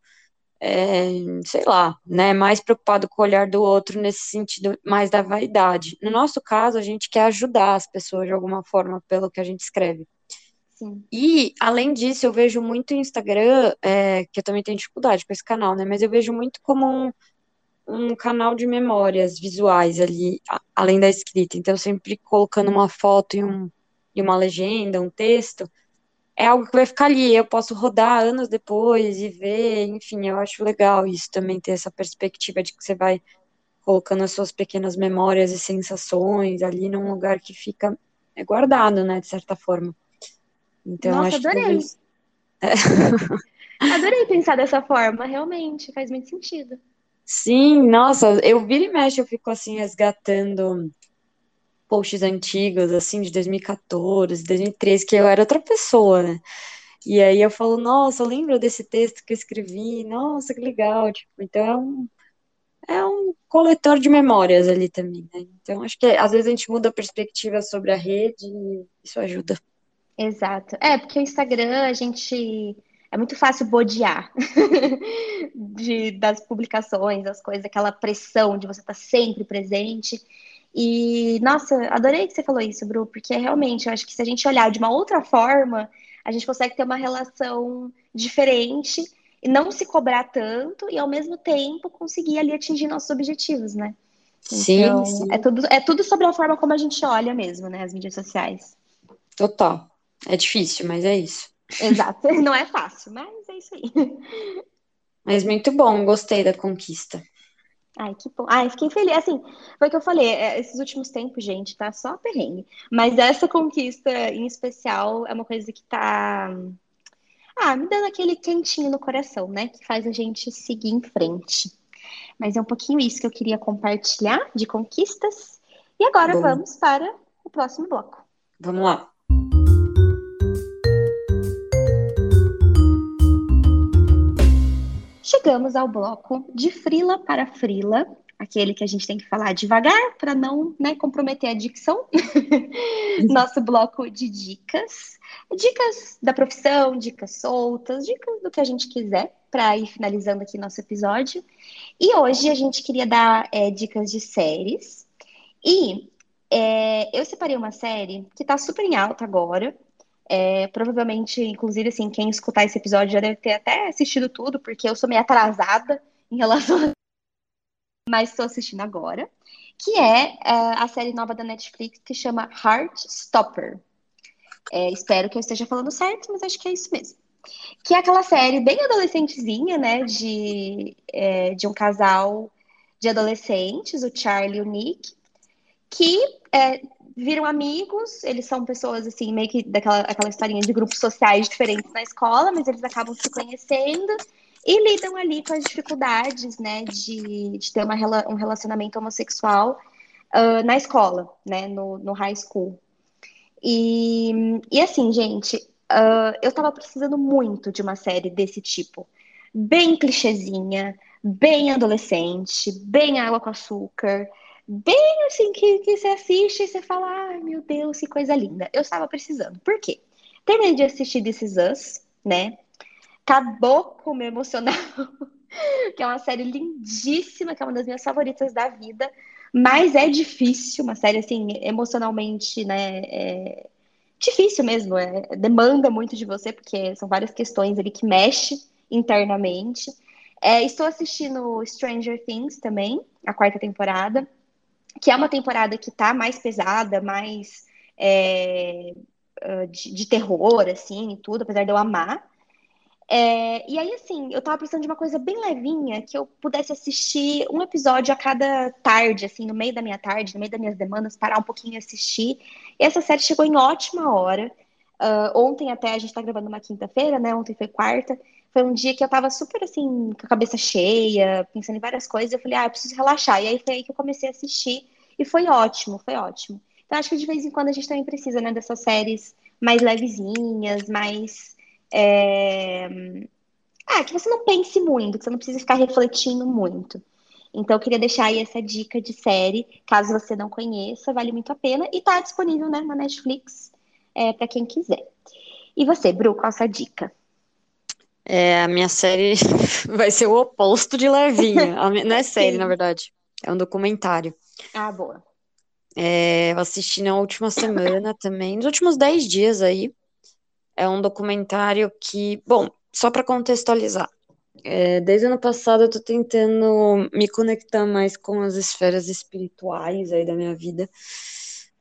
é, sei lá, né, mais preocupado com o olhar do outro nesse sentido mais da vaidade. No nosso caso, a gente quer ajudar as pessoas de alguma forma pelo que a gente escreve. Sim. E, além disso, eu vejo muito o Instagram, é, que eu também tenho dificuldade com esse canal, né, mas eu vejo muito como um, um canal de memórias visuais ali, além da escrita. Então, sempre colocando uma foto e, um, e uma legenda, um texto, é algo que vai ficar ali, eu posso rodar anos depois e ver, enfim, eu acho legal isso também, ter essa perspectiva de que você vai colocando as suas pequenas memórias e sensações ali num lugar que fica é, guardado, né, de certa forma. Então, Nossa, acho adorei. Que é. Adorei pensar dessa forma, realmente, faz muito sentido. Sim, nossa, eu viro e mexe, eu fico assim resgatando posts antigos, assim, de 2014, 2013, que eu era outra pessoa, né? E aí eu falo, nossa, eu lembro desse texto que eu escrevi, nossa, que legal, tipo, então é um, é um coletor de memórias ali também, né? Então acho que às vezes a gente muda a perspectiva sobre a rede e isso ajuda. Exato. É, porque o Instagram a gente é muito fácil bodear de, das publicações, das coisas, aquela pressão de você estar sempre presente. E, nossa, adorei que você falou isso, Bru, porque realmente eu acho que se a gente olhar de uma outra forma, a gente consegue ter uma relação diferente e não se cobrar tanto e ao mesmo tempo conseguir ali atingir nossos objetivos, né? Sim, então, sim. É, tudo, é tudo sobre a forma como a gente olha mesmo, né? As mídias sociais. Total. É difícil, mas é isso. Exato. Não é fácil, mas é isso aí. Mas muito bom, gostei da conquista. Ai, que bom. Ai, fiquei feliz. Assim, foi o que eu falei, é, esses últimos tempos, gente, tá só perrengue. Mas essa conquista em especial é uma coisa que tá. Ah, me dando aquele quentinho no coração, né? Que faz a gente seguir em frente. Mas é um pouquinho isso que eu queria compartilhar de conquistas. E agora bom. vamos para o próximo bloco. Vamos lá. Chegamos ao bloco de frila para frila, aquele que a gente tem que falar devagar para não né, comprometer a dicção. Nosso bloco de dicas. Dicas da profissão, dicas soltas, dicas do que a gente quiser para ir finalizando aqui nosso episódio. E hoje a gente queria dar é, dicas de séries. E é, eu separei uma série que está super em alta agora, é, provavelmente, inclusive, assim, quem escutar esse episódio já deve ter até assistido tudo, porque eu sou meio atrasada em relação a... Mas estou assistindo agora. Que é, é, a série nova da Netflix que chama Heartstopper. É, espero que eu esteja falando certo, mas acho que é isso mesmo. Que é aquela série bem adolescentezinha, né? De, é, de um casal de adolescentes, o Charlie e o Nick, que é, viram amigos, eles são pessoas, assim, meio que daquela aquela historinha de grupos sociais diferentes na escola, mas eles acabam se conhecendo e lidam ali com as dificuldades, né, de, de ter uma, um relacionamento homossexual uh, na escola, né, no, no high school. E, e assim, gente, uh, eu tava precisando muito de uma série desse tipo. Bem clichêzinha, bem adolescente, bem água com açúcar, bem assim que, que você assiste e você fala, ai meu Deus, que coisa linda. Eu estava precisando. Por quê? Terminei de assistir This Is Us, né? Acabou com o meu emocional, que é uma série lindíssima, que é uma das minhas favoritas da vida, mas é difícil, uma série assim, emocionalmente, né? É difícil mesmo, é, demanda muito de você, porque são várias questões ali que mexem internamente. É, estou assistindo Stranger Things também, a quarta temporada, que é uma temporada que tá mais pesada, mais é, ah, de, de, terror, assim, e tudo, apesar de eu amar. É, e aí, assim, eu tava precisando de uma coisa bem levinha, que eu pudesse assistir um episódio a cada tarde, assim, no meio da minha tarde, no meio das minhas demandas, parar um pouquinho e assistir. E essa série chegou em ótima hora. Uh, ontem até, a gente tá gravando uma quinta-feira, né? Ontem foi quarta. Foi um dia que eu tava super, assim, com a cabeça cheia, pensando em várias coisas. Eu falei, ah, eu preciso relaxar. E aí foi aí que eu comecei a assistir. E foi ótimo, foi ótimo. Então, acho que de vez em quando a gente também precisa, né, dessas séries mais levezinhas, mais é... Ah, que você não pense muito, que você não precisa ficar refletindo muito. Então, eu queria deixar aí essa dica de série, caso você não conheça, vale muito a pena e está disponível né, na Netflix é, para quem quiser. E você, Bru, qual a sua dica? É, a minha série vai ser o oposto de levinha. Não é série, Sim. na verdade. É um documentário. Ah, boa. É, eu assisti na última semana também, nos últimos 10 dias aí. É um documentário que, bom, só para contextualizar, é, desde o ano passado eu tô tentando me conectar mais com as esferas espirituais aí da minha vida,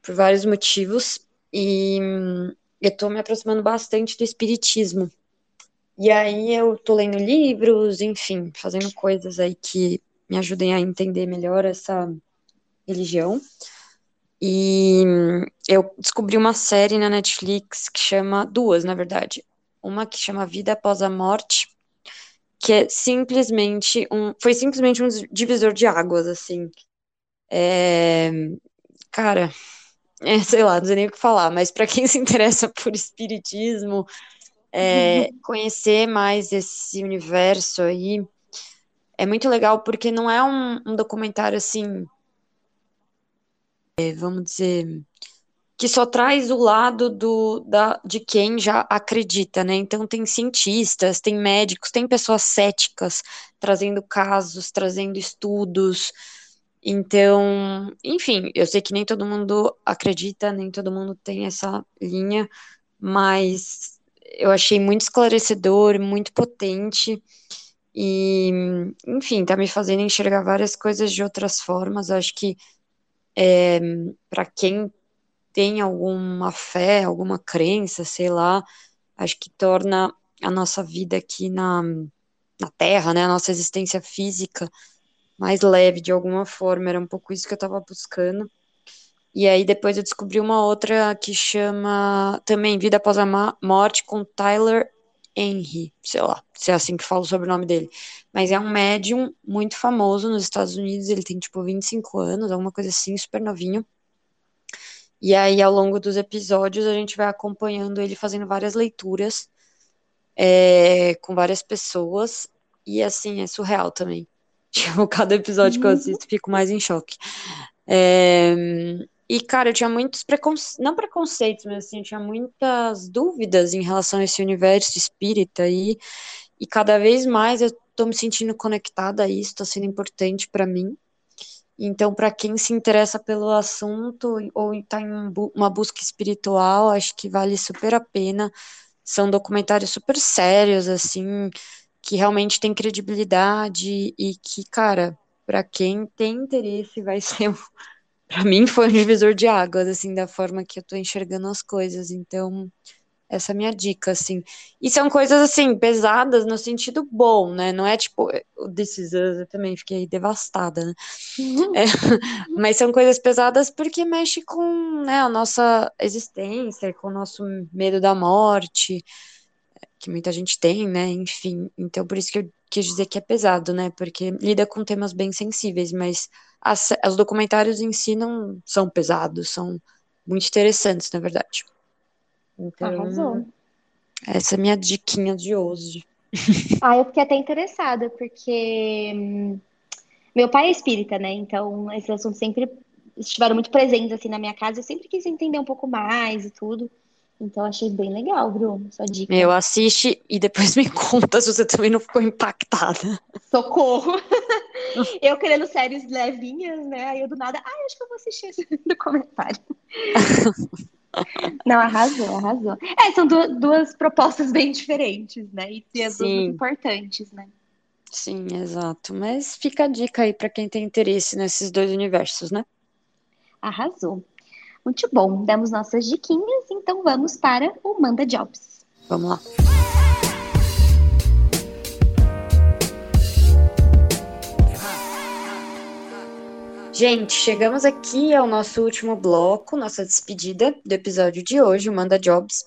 por vários motivos, e eu tô me aproximando bastante do espiritismo. E aí eu tô lendo livros, enfim, fazendo coisas aí que me ajudem a entender melhor essa religião. E eu descobri uma série na Netflix que chama, duas, na verdade. Uma que chama Vida Após a Morte, que é simplesmente um, foi simplesmente um divisor de águas, assim. É, cara, é, sei lá, não sei nem o que falar, mas para quem se interessa por espiritismo, é, conhecer mais esse universo aí, é muito legal porque não é um, um documentário assim é, vamos dizer, que só traz o lado do, da, de quem já acredita, né? Então tem cientistas, tem médicos, tem pessoas céticas trazendo casos, trazendo estudos. Então, enfim, eu sei que nem todo mundo acredita, nem todo mundo tem essa linha, mas eu achei muito esclarecedor, muito potente. E, enfim, tá me fazendo enxergar várias coisas de outras formas. Acho que é, para quem tem alguma fé, alguma crença, sei lá, acho que torna a nossa vida aqui na, na Terra, né, a nossa existência física mais leve de alguma forma, era um pouco isso que eu estava buscando. E aí depois eu descobri uma outra que chama também Vida Após a Morte com Tyler Henry, sei lá, se é assim que fala o sobrenome dele. Mas é um médium muito famoso nos Estados Unidos, ele tem tipo 25 anos, alguma coisa assim, super novinho. E aí, ao longo dos episódios, a gente vai acompanhando ele fazendo várias leituras é, com várias pessoas. E assim, é surreal também. Tipo, cada episódio que eu assisto, fico mais em choque. É, e, cara, eu tinha muitos preconceitos, não preconceitos, mas assim, eu tinha muitas dúvidas em relação a esse universo espírita aí, e cada vez mais eu tô me sentindo conectada a isso, tá sendo importante para mim. Então, para quem se interessa pelo assunto ou está em uma busca espiritual, acho que vale super a pena. São documentários super sérios, assim, que realmente tem credibilidade e que, cara, para quem tem interesse, vai ser para mim foi um divisor de águas, assim, da forma que eu tô enxergando as coisas. Então, essa é a minha dica, assim. E são coisas, assim, pesadas no sentido bom, né? Não é tipo, o Us, eu também fiquei devastada, né? Uhum. É, mas são coisas pesadas porque mexe com né, a nossa existência, com o nosso medo da morte, que muita gente tem, né? Enfim, então por isso que eu quis dizer que é pesado, né? Porque lida com temas bem sensíveis, mas as, os documentários em si não são pesados, são muito interessantes, na verdade. Então, Arrasou. essa é a minha diquinha de hoje. Ah, eu fiquei até interessada, porque hum, meu pai é espírita, né? Então, esses assuntos sempre estiveram muito presentes assim na minha casa. Eu sempre quis entender um pouco mais e tudo. Então, achei bem legal, Bruno, sua dica. Meu, assiste e depois me conta se você também não ficou impactada. Socorro! eu querendo séries levinhas, né? Aí eu do nada, ai, acho que eu vou assistir esse documentário. Não, arrasou, arrasou. É, são du- duas propostas bem diferentes, né? E as duas muito importantes, né? Sim, exato. Mas fica a dica aí pra quem tem interesse nesses dois universos, né? Arrasou. Muito bom. Demos nossas diquinhas, então vamos para o Manda Jobs. Vamos lá. Gente, chegamos aqui ao nosso último bloco, nossa despedida do episódio de hoje, o Manda Jobs.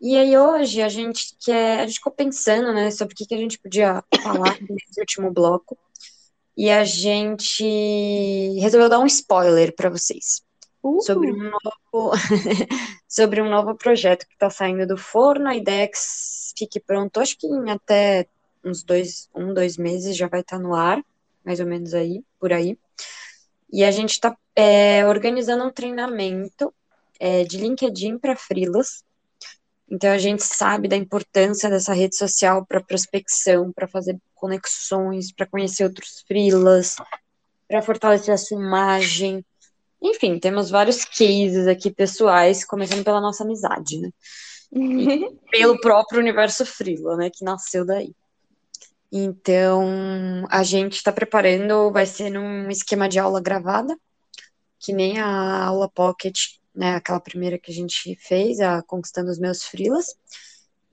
E aí hoje a gente quer, a gente ficou pensando, né, sobre o que que a gente podia falar nesse último bloco. E a gente resolveu dar um spoiler para vocês Uh, sobre um novo, sobre um novo projeto que está saindo do forno. A ideia é que fique pronto, acho que em até uns dois, um, dois meses já vai estar no ar, mais ou menos aí, por aí. E a gente está organizando um treinamento é, de LinkedIn para freelas. Então a gente sabe da importância dessa rede social para prospecção, para fazer conexões, para conhecer outros freelas, para fortalecer a sua imagem. Enfim, temos vários cases aqui pessoais, começando pela nossa amizade, né? Pelo próprio universo Freela, né? Que nasceu daí. Então, a gente está preparando, vai ser num esquema de aula gravada, que nem a aula Pocket, né? Aquela primeira que a gente fez, a Conquistando os Meus Freelas.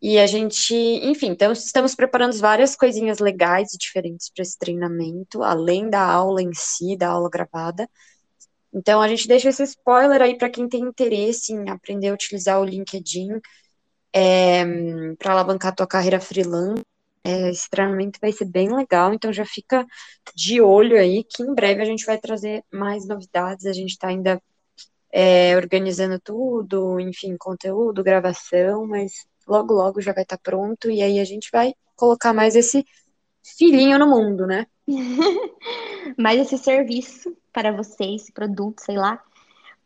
E a gente, enfim, então estamos preparando várias coisinhas legais e diferentes para esse treinamento, além da aula em si, da aula gravada. Então, a gente deixa esse spoiler aí para quem tem interesse em aprender a utilizar o LinkedIn para alavancar a tua carreira freelance. É, esse treinamento vai ser bem legal, então já fica de olho aí que em breve a gente vai trazer mais novidades. A gente está ainda é, organizando tudo, enfim, conteúdo, gravação, mas logo, logo já vai estar pronto e aí a gente vai colocar mais esse filhinho no mundo, né? mais esse serviço para vocês, esse produto, sei lá.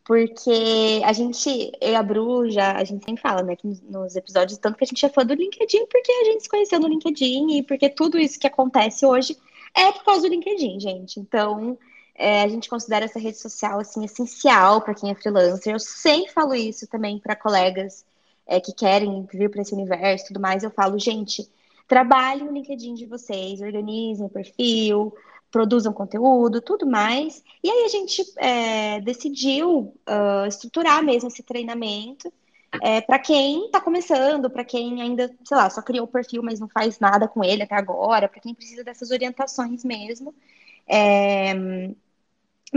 Porque a gente, eu e a Bru, já, a gente sempre fala, né, que nos- nos episódios, tanto que a gente é fã do LinkedIn, porque a gente se conheceu no LinkedIn e porque tudo isso que acontece hoje é por causa do LinkedIn, gente. Então, é, a gente considera essa rede social, assim, essencial para quem é freelancer. Eu sempre falo isso também para colegas é, que querem vir para esse universo e tudo mais. Eu falo, gente, trabalhem no LinkedIn de vocês, organizem o perfil, produzam conteúdo, tudo mais. E aí a gente é, decidiu uh, estruturar mesmo esse treinamento é, para quem está começando, para quem ainda, sei lá, só criou o perfil, mas não faz nada com ele até agora, para quem precisa dessas orientações mesmo, é,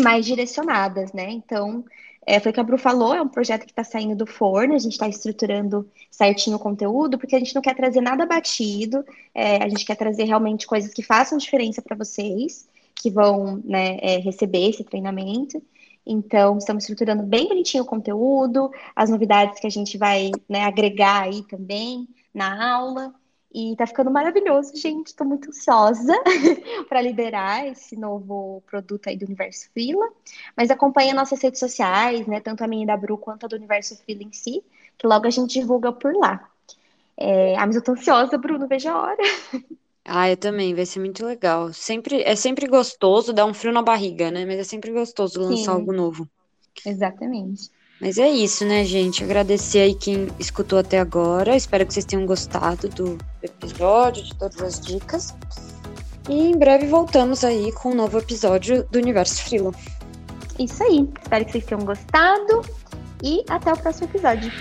mais direcionadas, né? Então, é, foi o que a Bru falou, é um projeto que está saindo do forno, a gente está estruturando certinho o conteúdo, porque a gente não quer trazer nada batido, é, a gente quer trazer realmente coisas que façam diferença para vocês, que vão né, é, receber esse treinamento. Então, estamos estruturando bem bonitinho o conteúdo, as novidades que a gente vai né, agregar aí também na aula. E tá ficando maravilhoso, gente. Estou muito ansiosa para liderar esse novo produto aí do Universo Frila. Mas acompanha nossas redes sociais, né? Tanto a minha e da Bru quanto a do Universo Frila em si, que logo a gente divulga por lá. É, ah, mas eu tô ansiosa, Bruno, veja a hora. Ah, eu também, vai ser muito legal. Sempre, é sempre gostoso, dá um frio na barriga, né? Mas é sempre gostoso lançar Sim. algo novo. Exatamente. Mas é isso, né, gente? Agradecer aí quem escutou até agora. Espero que vocês tenham gostado do episódio, de todas as dicas. E em breve voltamos aí com um novo episódio do Universo Frila. Isso aí. Espero que vocês tenham gostado. E até o próximo episódio.